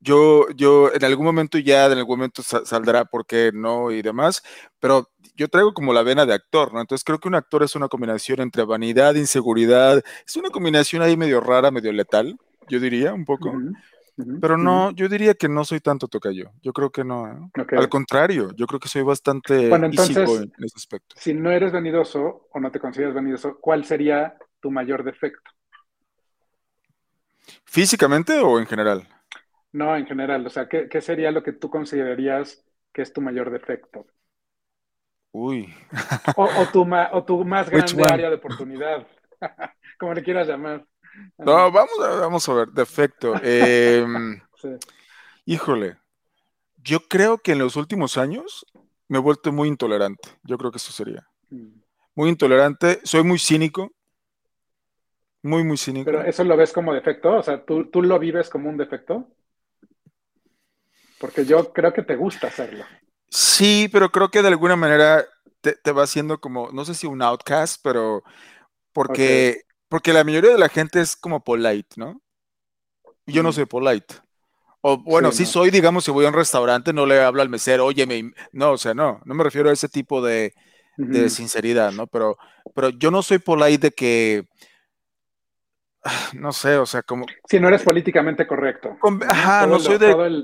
yo, yo en algún momento ya, en algún momento saldrá por qué no y demás, pero yo traigo como la vena de actor, ¿no? Entonces creo que un actor es una combinación entre vanidad, inseguridad, es una combinación ahí medio rara, medio letal, yo diría un poco. Pero no, yo diría que no soy tanto tocayo. Yo creo que no. ¿eh? Al contrario, yo creo que soy bastante bueno, entonces, en ese aspecto. Si no eres vanidoso o no te consideras vanidoso, ¿cuál sería tu mayor defecto? ¿Físicamente o en general? No, en general. O sea, ¿qué, qué sería lo que tú considerarías que es tu mayor defecto? Uy. o, o, tu, o tu más grande área de oportunidad, como le quieras llamar. No, vamos a, vamos a ver, defecto. Em, híjole, yo creo que en los últimos años me he vuelto muy intolerante. Yo creo que eso sería. Mm. Muy intolerante, soy muy cínico. Muy, muy cínico. Pero eso lo ves como defecto, o sea, ¿tú, tú lo vives como un defecto? Porque yo creo que te gusta hacerlo. Sí, pero creo que de alguna manera te, va haciendo como, no sé si un outcast, pero porque porque la mayoría de la gente es como polite, ¿no? Yo no soy polite. O bueno, sí, soy, digamos, si voy a un restaurante, no le hablo al mesero, oye, me... no, o sea, no, no me refiero a ese tipo de, sinceridad, ¿no? Pero, pero yo no soy polite de que, no sé, o sea, como... Si no eres políticamente correcto. ajá, no soy de...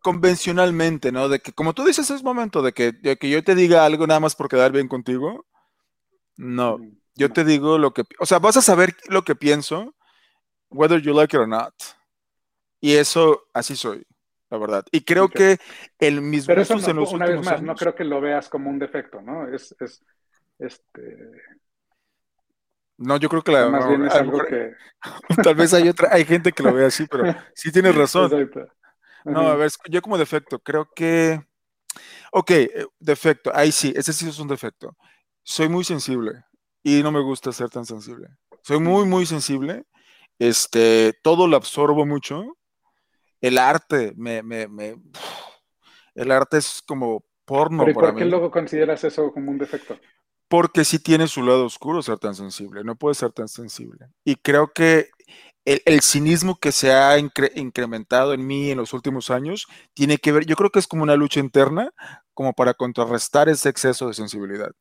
convencionalmente, ¿no? De que, como tú dices, es momento de que, que yo te diga algo nada más por quedar bien contigo. No. Yo te digo lo que, o sea, vas a saber lo que pienso, whether you like it or not. Y eso, así soy, la verdad. Y creo que el mismo Pero eso no, una vez más, no creo que lo veas como un defecto, ¿no? Es, es este... No, yo creo que la más bien es algo que... Tal vez hay otra, hay gente que lo ve así, pero sí tienes razón. No, a ver, yo como defecto, creo que. Ok, eh, defecto, ahí sí, ese sí es un defecto. Soy muy sensible y no me gusta ser tan sensible. Soy muy, muy sensible. Este, todo lo absorbo mucho. El arte, me, me, me el arte es como porno ¿Pero por qué luego consideras eso como un defecto? Porque sí tiene su lado oscuro ser tan sensible, no puede ser tan sensible. Y creo que el, cinismo que se ha incrementado en mí en los últimos años tiene que ver, yo creo que es como una lucha interna, como para contrarrestar ese exceso de sensibilidad.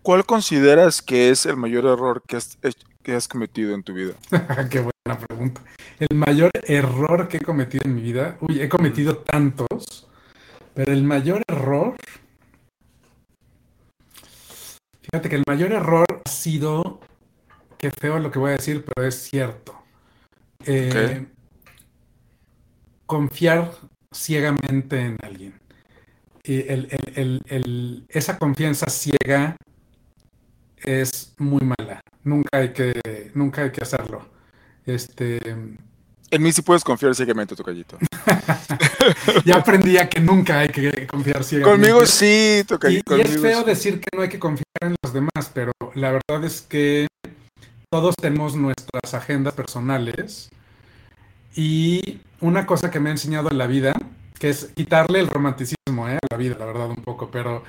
¿Cuál consideras que es el mayor error que has, que has cometido en tu vida? Qué buena pregunta. El mayor error que he cometido en mi vida, uy, he cometido tantos, pero el mayor error, fíjate que el mayor error ha sido, qué feo lo que voy a decir, pero es cierto. Eh, confiar ciegamente en alguien. Y esa confianza ciega es muy mala. Nunca hay que, nunca hay que hacerlo. Este. En mí sí puedes confiar ciegamente, Tocallito. ya aprendí a que nunca hay que confiar ciegamente. Conmigo sí, Tocallito. Y, es feo decir que no hay que confiar en los demás, pero la verdad es que todos tenemos nuestras agendas personales. Y una cosa que me ha enseñado en la vida, que es quitarle el romanticismo ¿eh? a la vida, la verdad, un poco, pero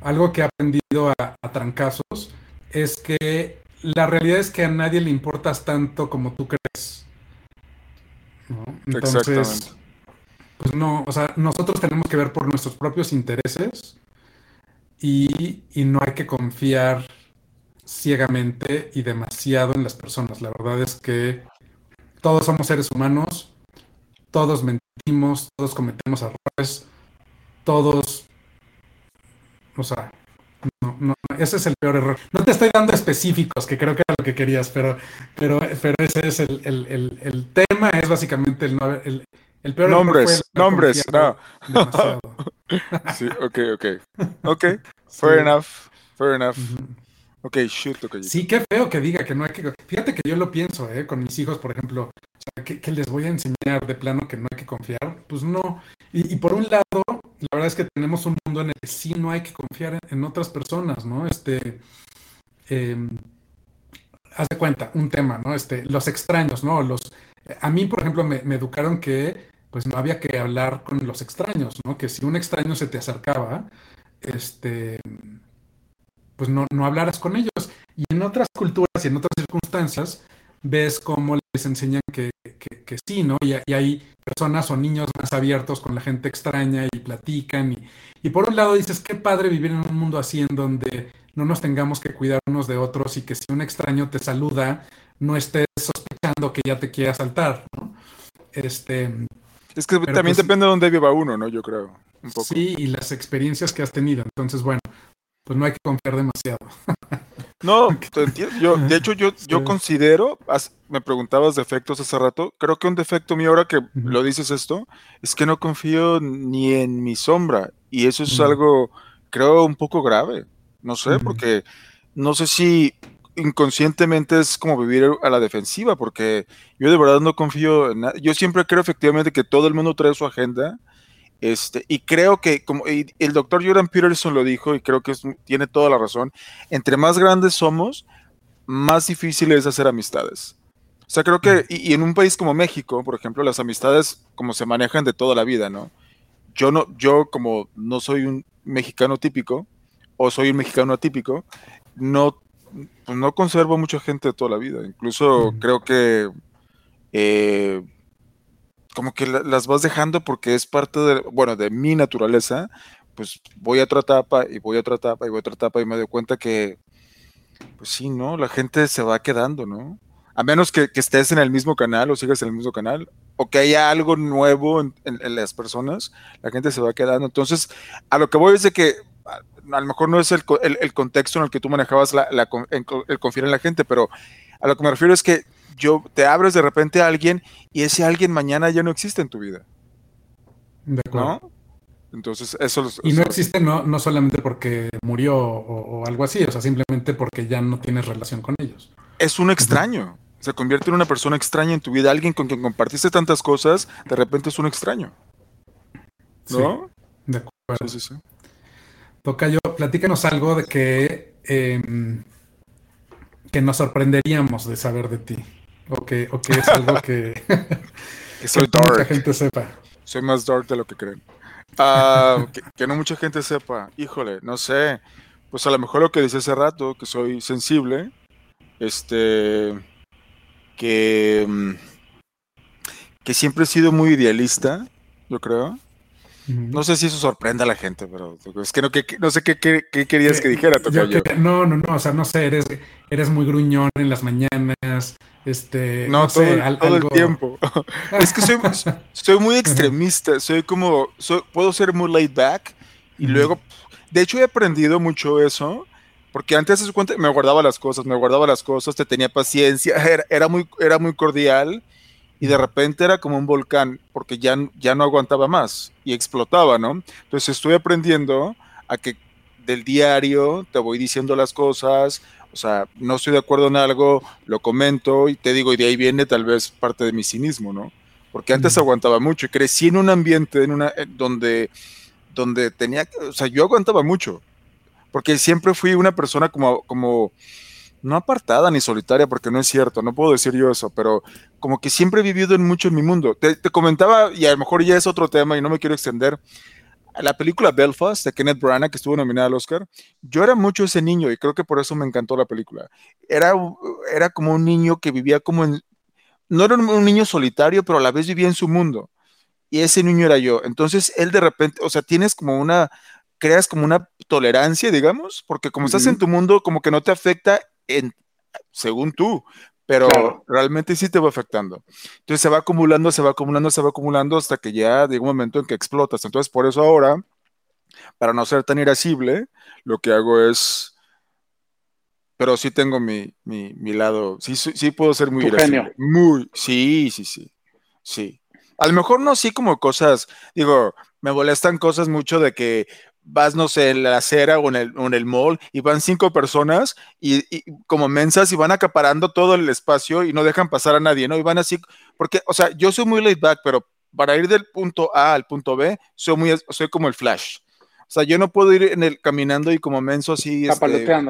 algo que he aprendido a, a trancazos es que la realidad es que a nadie le importas tanto como tú crees. Entonces, pues no, o sea, nosotros tenemos que ver por nuestros propios intereses y, no hay que confiar ciegamente y demasiado en las personas. La verdad es que todos somos seres humanos, todos mentimos, todos cometemos errores, todos, o sea, no, no, ese es el peor error. No te estoy dando específicos, que creo que era lo que querías, pero, pero, pero ese es el, el, el, tema, es básicamente el, el, el peor nombres, error. nombres, no. Sí, ok, ok. Ok, fair enough, fair enough. Ok, shoot, okay. Sí, qué feo que diga que no hay que... Fíjate que yo lo pienso, ¿eh? Con mis hijos, por ejemplo. O ¿qué, les voy a enseñar de plano que no hay que confiar? Pues no. Y, y por un lado, la verdad es que tenemos un mundo en el que sí no hay que confiar en, otras personas, ¿no? Este, eh, haz de cuenta, un tema, ¿no? Este, los extraños, ¿no? Los, a mí, por ejemplo, me, educaron que pues no había que hablar con los extraños, ¿no? Que si un extraño se te acercaba, este, pues no, no hablaras con ellos. Y en otras culturas y en otras circunstancias, ves cómo les enseñan que, que, sí, ¿no? Y, hay personas o niños más abiertos con la gente extraña y platican. Y, y, por un lado dices, qué padre vivir en un mundo así en donde no nos tengamos que cuidar unos de otros y que si un extraño te saluda, no estés sospechando que ya te quiere asaltar, ¿no? Este, es que también pues depende de dónde viva uno, ¿no? Yo creo. Un poco. Sí, y las experiencias que has tenido. Entonces, bueno, pues no hay que confiar demasiado. No, Yo, de hecho, yo, yo considero, me preguntabas defectos hace rato, creo que un defecto mío ahora que lo dices esto, es que no confío ni en mi sombra. Y eso es algo, creo, un poco grave. No sé, porque no sé si inconscientemente es como vivir a la defensiva, porque yo de verdad no confío en nada. Yo siempre creo efectivamente que todo el mundo trae su agenda este, y creo que, como el doctor Jordan Peterson lo dijo, y creo que tiene toda la razón, entre más grandes somos, más difícil es hacer amistades. O sea, creo que, y, en un país como México, por ejemplo, las amistades como se manejan de toda la vida, ¿no? Yo no, yo como no soy un mexicano típico, o soy un mexicano atípico, no, pues no conservo mucha gente de toda la vida. Incluso creo que eh, como que las vas dejando porque es parte de, bueno, de mi naturaleza, pues voy a otra etapa y voy a otra etapa y voy a otra etapa y me doy cuenta que, pues sí, ¿no? La gente se va quedando, ¿no? A menos que, estés en el mismo canal o sigas en el mismo canal o que haya algo nuevo en, las personas, la gente se va quedando. Entonces, a lo que voy es de que a, lo mejor no es el, contexto en el que tú manejabas la, el confiar en la gente, pero a lo que me refiero es que yo te abres de repente a alguien y ese alguien mañana ya no existe en tu vida. De acuerdo. Entonces, eso... Y no existe no, no solamente porque murió o, algo así, o sea, simplemente porque ya no tienes relación con ellos. Es un extraño. Se convierte en una persona extraña en tu vida. Alguien con quien compartiste tantas cosas, de repente es un extraño. ¿No? de acuerdo. Sí, sí, sí. Tocayo, platícanos algo de que, em, que nos sorprenderíamos de saber de ti. O que, es algo que, que soy dark. mucha gente sepa. Soy más dark de lo que creen. Ah, que, no mucha gente sepa. Híjole, no sé. Pues a lo mejor lo que dice hace rato, que soy sensible. Este. Que. Mm, que siempre he sido muy idealista, yo creo. No sé si eso sorprende a la gente, pero es que no, que, no sé qué, querías que dijera. no, no, no, o sea, no sé, eres, eres muy gruñón en las mañanas, este... No, todo, el tiempo. es que soy, soy muy extremista, soy como, soy, puedo ser muy laid back y luego, de hecho he aprendido mucho eso, porque antes me guardaba las cosas, me guardaba las cosas, te tenía paciencia, era, era muy, era muy cordial y de repente era como un volcán porque ya, ya no aguantaba más y explotaba, ¿no? Entonces estoy aprendiendo a que del diario te voy diciendo las cosas, o sea, no estoy de acuerdo en algo, lo comento y te digo, y de ahí viene tal vez parte de mi cinismo, ¿no? Porque antes aguantaba mucho y crecí en un ambiente en una, donde, donde tenía, o sea, yo aguantaba mucho, porque siempre fui una persona como, como no apartada ni solitaria, porque no es cierto, no puedo decir yo eso, pero como que siempre he vivido en mucho en mi mundo. Te, comentaba, y a lo mejor ya es otro tema y no me quiero extender, la película Belfast de Kenneth Branagh, que estuvo nominada al Oscar, yo era mucho ese niño y creo que por eso me encantó la película. Era, era como un niño que vivía como en... No era un niño solitario, pero a la vez vivía en su mundo. Y ese niño era yo. Entonces él de repente, o sea, tienes como una, creas como una tolerancia, digamos, porque como estás en tu mundo, como que no te afecta en, según tú, pero realmente sí te va afectando. Entonces se va acumulando, se va acumulando, se va acumulando hasta que ya llega un momento en que explotas. Entonces por eso ahora, para no ser tan irascible, lo que hago es... Pero sí tengo mi, mi, lado, sí, sí puedo ser muy irascible. Muy, sí, sí, sí, sí. A lo mejor no así como cosas, digo, me molestan cosas mucho de que vas, no sé, en la acera o en el, en el mall y van cinco personas y, como mensas y van acaparando todo el espacio y no dejan pasar a nadie, ¿no? Y van así, porque, o sea, yo soy muy laid back, pero para ir del punto A al punto B, soy muy, soy como el flash. O sea, yo no puedo ir en el caminando y como menso así. Este,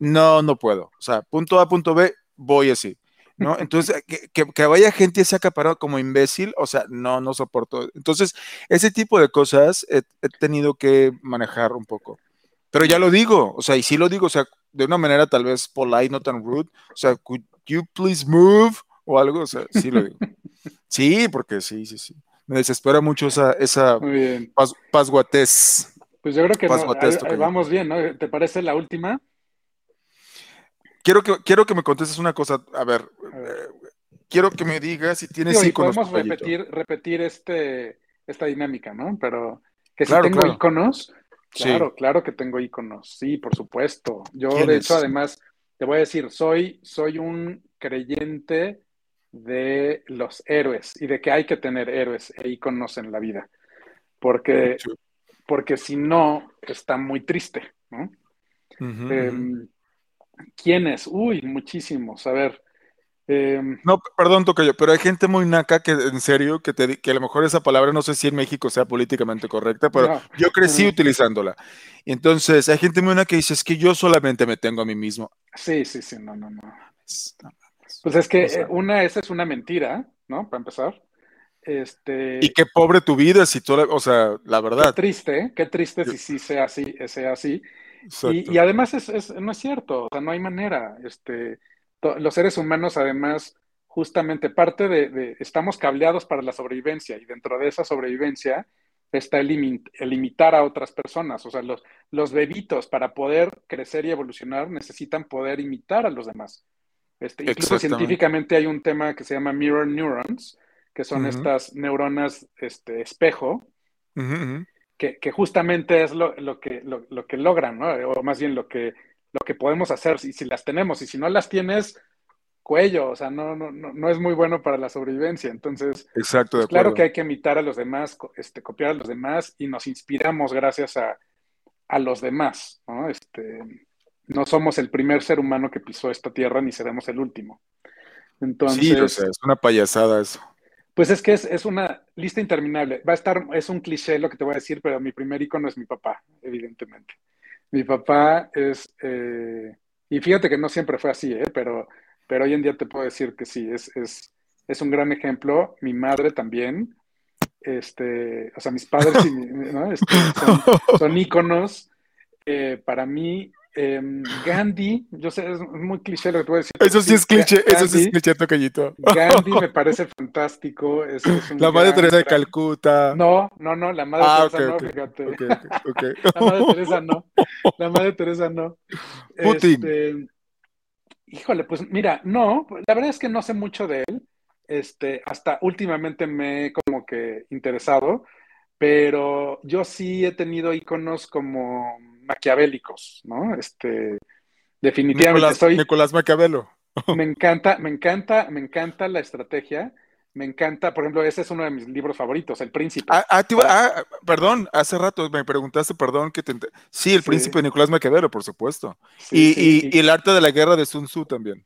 no, no puedo. O sea, punto A, punto B, voy así. ¿No? Entonces, que, vaya gente se acaparado como imbécil, o sea, no, no soporto. Entonces, ese tipo de cosas he, tenido que manejar un poco. Pero ya lo digo, o sea, y sí lo digo, o sea, de una manera tal vez polite, no tan rude, o sea, could you please move o algo, o sea, sí lo digo. Sí, porque sí, sí, sí. Me desespera mucho esa, esa pasguatés. Pues yo creo que vamos bien, ¿no? ¿Te parece la última? Quiero que, quiero que me contestes una cosa. A ver, eh, quiero que me digas si tienes iconos. Podemos repetir, repetir este, esta dinámica, ¿no? Pero que si tengo iconos, claro, claro que tengo iconos, sí, por supuesto. Yo, de hecho, además, te voy a decir, soy, soy un creyente de los héroes y de que hay que tener héroes e iconos en la vida. Porque, porque si no, está muy triste, ¿no? Em, ¿Quiénes? Uy, muchísimos. A ver. Em, no, perdón, Tocayo, pero hay gente muy naca que, en serio, que, te, que a lo mejor esa palabra no sé si en México sea políticamente correcta, pero yo crecí utilizándola. Entonces, hay gente muy naca que dice, es que yo solamente me tengo a mí mismo. Sí, sí, sí, no, no, no. Pues es que eh, una, esa es una mentira, ¿no? Para empezar. Este... Y qué pobre tu vida si tú, o sea, la verdad. Qué triste, qué triste si sí sea así, sea así. Y, y, además es, no es cierto, o sea, no hay manera. Este, los seres humanos, además, justamente parte de, estamos cableados para la sobrevivencia y dentro de esa sobrevivencia está el, imitar a otras personas. O sea, los, los bebitos para poder crecer y evolucionar necesitan poder imitar a los demás. Este, incluso científicamente hay un tema que se llama mirror neurons, que son estas neuronas este, espejo, Que, justamente es lo, que, lo, que logran, ¿no? O más bien lo que, lo que podemos hacer, si, si las tenemos, y si no las tienes, cuello, o sea, no, no, no, es muy bueno para la sobrevivencia. Entonces, Exacto, pues, claro que hay que imitar a los demás, este, copiar a los demás, y nos inspiramos gracias a, a los demás, ¿no? Este, no somos el primer ser humano que pisó esta tierra, ni seremos el último. Entonces, sí, o sea, es una payasada eso. Pues es que es, una lista interminable. Va a estar, es un cliché lo que te voy a decir, pero mi primer icono es mi papá, evidentemente. Mi papá es, eh, y fíjate que no siempre fue así, ¿eh? pero, pero hoy en día te puedo decir que sí, es, es, es un gran ejemplo. Mi madre también, este, o sea, mis padres este, son, íconos. Eh, para mí, Em, Gandhi, yo sé, es muy cliché lo que te voy a decir. Eso sí es cliché, eso sí es cliché, tocallito. Gandhi me parece fantástico. la madre Teresa de Calcuta. No, no, no, la madre ah, Teresa no, fíjate. la madre Teresa no. La madre Teresa no. Putin. Este, híjole, pues mira, no, la verdad es que no sé mucho de él. Este, hasta últimamente me he como que interesado, pero yo sí he tenido iconos como maquiavélicos, ¿no? Este, definitivamente Nicolás, soy... Nicolás Maquiavelo. me encanta, me encanta, me encanta la estrategia. Me encanta, por ejemplo, ese es uno de mis libros favoritos, El Príncipe. Ah, ah, ah perdón, hace rato me preguntaste, perdón, que te... Sí, El Príncipe de Nicolás Maquiavelo, por supuesto. y, y, el arte de la guerra de Sun Tzu también.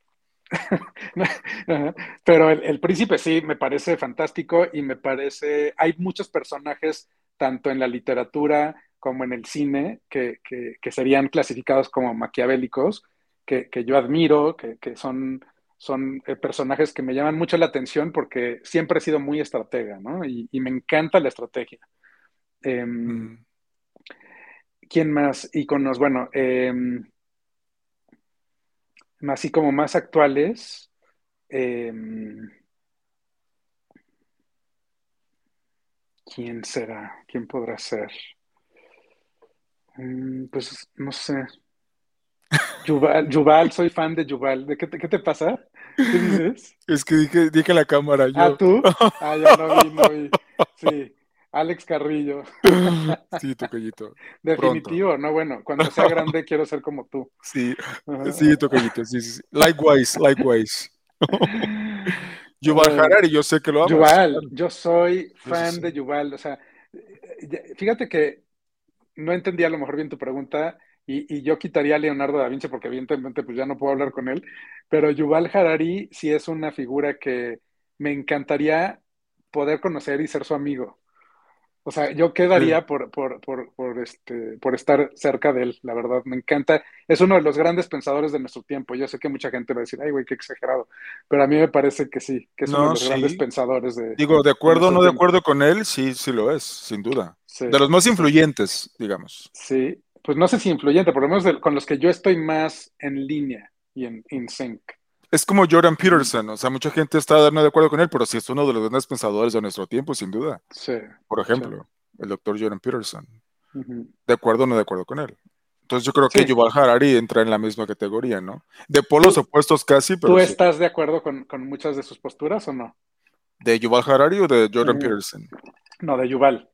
Pero el, el, príncipe sí, me parece fantástico y me parece, hay muchos personajes, tanto en la literatura como en el cine, que, serían clasificados como maquiavélicos, que, yo admiro, que, son, son eh, personajes que me llaman mucho la atención porque siempre he sido muy estratega, ¿no? Y, me encanta la estrategia. Em, mm. ¿Quién más? Iconos, bueno, em, así como más actuales. Em, ¿Quién será? ¿Quién podrá ser? Mm, pues no sé. Yuval, soy fan de Yuval. ¿De qué, te, qué te pasa? ¿Qué dices? Es que dije, dije la cámara. Yo. ¿Ah, tú? Ah, ya no vi, no vi. Sí, Alex Carrillo. Sí, tocallito. Definitivo, no, bueno, cuando sea grande quiero ser como tú. Sí, sí, tocallito, sí, sí. Likewise, likewise. Yuval Harari, yo sé que lo amas. Yuval, yo soy fan de Yuval. O sea, fíjate que no entendía a lo mejor bien tu pregunta y, yo quitaría a Leonardo da Vinci porque evidentemente pues ya no puedo hablar con él, pero Yuval Harari sí es una figura que me encantaría poder conocer y ser su amigo. O sea, yo quedaría por, por, por, por, este, por estar cerca de él, la verdad, me encanta. Es uno de los grandes pensadores de nuestro tiempo. Yo sé que mucha gente va a decir, ay, güey, qué exagerado, pero a mí me parece que sí, que es uno de los grandes pensadores de... Digo, de acuerdo o no de acuerdo con él, sí, sí lo es, sin duda. De los más influyentes, digamos. Sí, pues no sé si influyente, por lo menos con los que yo estoy más en línea y en, in sync. Es como Jordan Peterson, o sea, mucha gente está de acuerdo con él, pero sí es uno de los grandes pensadores de nuestro tiempo, sin duda. Sí. Por ejemplo, el doctor Jordan Peterson. ¿De acuerdo o no de acuerdo con él? Entonces yo creo que Yuval Harari entra en la misma categoría, ¿no? De polos opuestos casi, pero. ¿Tú estás de acuerdo con, muchas de sus posturas o no? ¿De Yuval Harari o de Jordan mm. Peterson? No, de Yuval.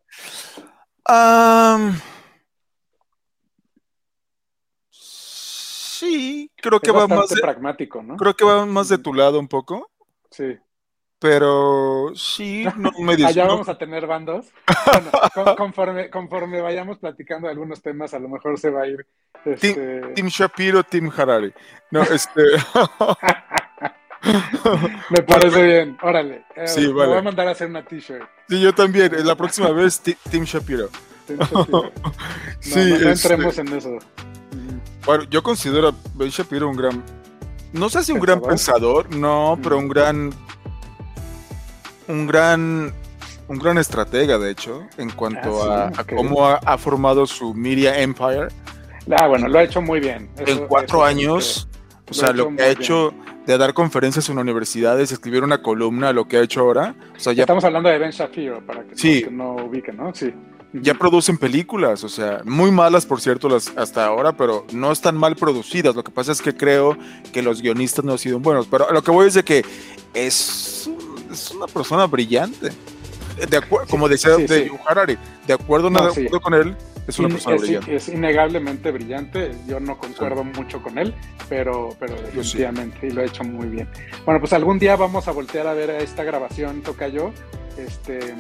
Sí, creo que va más. De, pragmático, ¿no? Creo que va más de tu lado un poco. Sí. Pero sí, no me Allá vamos a tener bandos. conforme, conforme vayamos platicando de algunos temas, a lo mejor se va a ir. Este... Team, Shapiro, Team Harari. No, este. me parece bien. Órale. Eh, sí, me voy a mandar a hacer una t-shirt. Sí, yo también. La próxima vez, Team Shapiro. Team Shapiro. sí, no, este entremos en eso. Bueno, yo considero a Ben Shapiro un gran. No sé si un gran pensador, no, pero un gran un gran, un gran estratega, de hecho, en cuanto ah, a, cómo ha, formado su media empire. Ah, bueno, lo ha hecho muy bien. en cuatro años, o sea, lo, que ha hecho de dar conferencias en universidades, escribir una columna, lo que ha hecho ahora. O sea, ya... Estamos hablando de Ben Shapiro, para que, no, ubiquen, ¿no? Sí. Ya producen películas, o sea, muy malas, por cierto, las hasta ahora, pero no están mal producidas. Lo que pasa es que creo que los guionistas no han sido buenos. Pero lo que voy es de que es es una persona brillante. De como decía de Harari, de acuerdo, no, de acuerdo con él, es una persona brillante. Es innegablemente brillante. Yo no concuerdo mucho con él, pero, pero definitivamente, y lo ha hecho muy bien. Bueno, pues algún día vamos a voltear a ver esta grabación, toca yo. Este,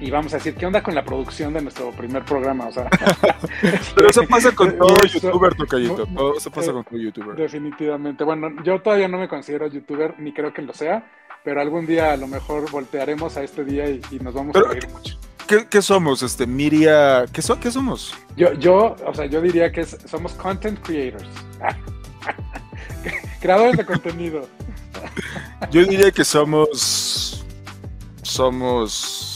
y vamos a decir, ¿qué onda con la producción de nuestro primer programa? O sea, Pero eso pasa con todo youtuber, Tocayito. Todo eso pasa con todo youtuber. Definitivamente. Bueno, yo todavía no me considero youtuber, ni creo que lo sea pero algún día a lo mejor voltearemos a este día y, nos vamos a reír mucho. ¿Qué, somos, este, Miria? ¿Qué, ¿Qué somos? Yo, yo, o sea, yo diría que somos content creators. Creadores de contenido. yo diría que somos. Somos.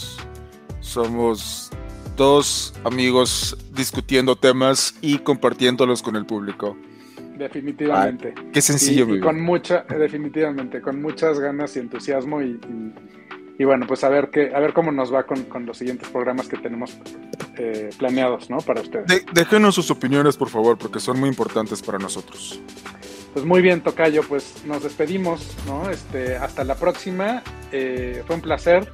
Somos dos amigos discutiendo temas y compartiéndolos con el público. Definitivamente. qué sencillo, y, con mucha, definitivamente, con muchas ganas y entusiasmo y, y, bueno, pues a ver qué, a ver cómo nos va con, con los siguientes programas que tenemos eh, planeados, ¿no? Para ustedes. déjenos sus opiniones, por favor, porque son muy importantes para nosotros. Pues muy bien, Tocayo, pues nos despedimos, ¿no? Este, hasta la próxima. Eh, fue un placer.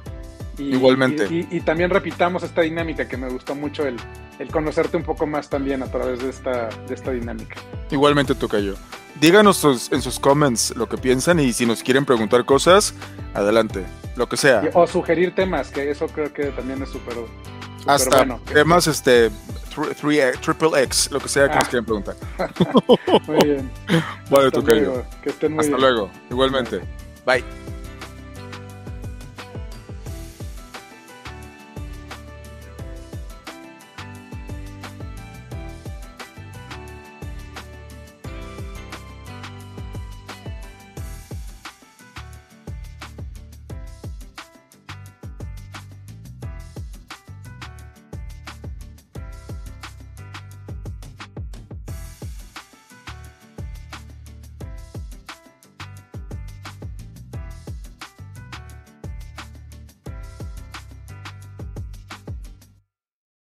Igualmente. Y, también repitamos esta dinámica que me gustó mucho, el, el conocerte un poco más también a través de esta, de esta dinámica. Igualmente, Tocayo. Díganos en sus comments lo que piensan y si nos quieren preguntar cosas, adelante, lo que sea. O sugerir temas, que eso creo que también es súper Hasta bueno. temas este, triple X, lo que sea que nos ah. quieran preguntar. muy bien. Bueno, Tocayo. Que estén muy Hasta luego, igualmente. Bye.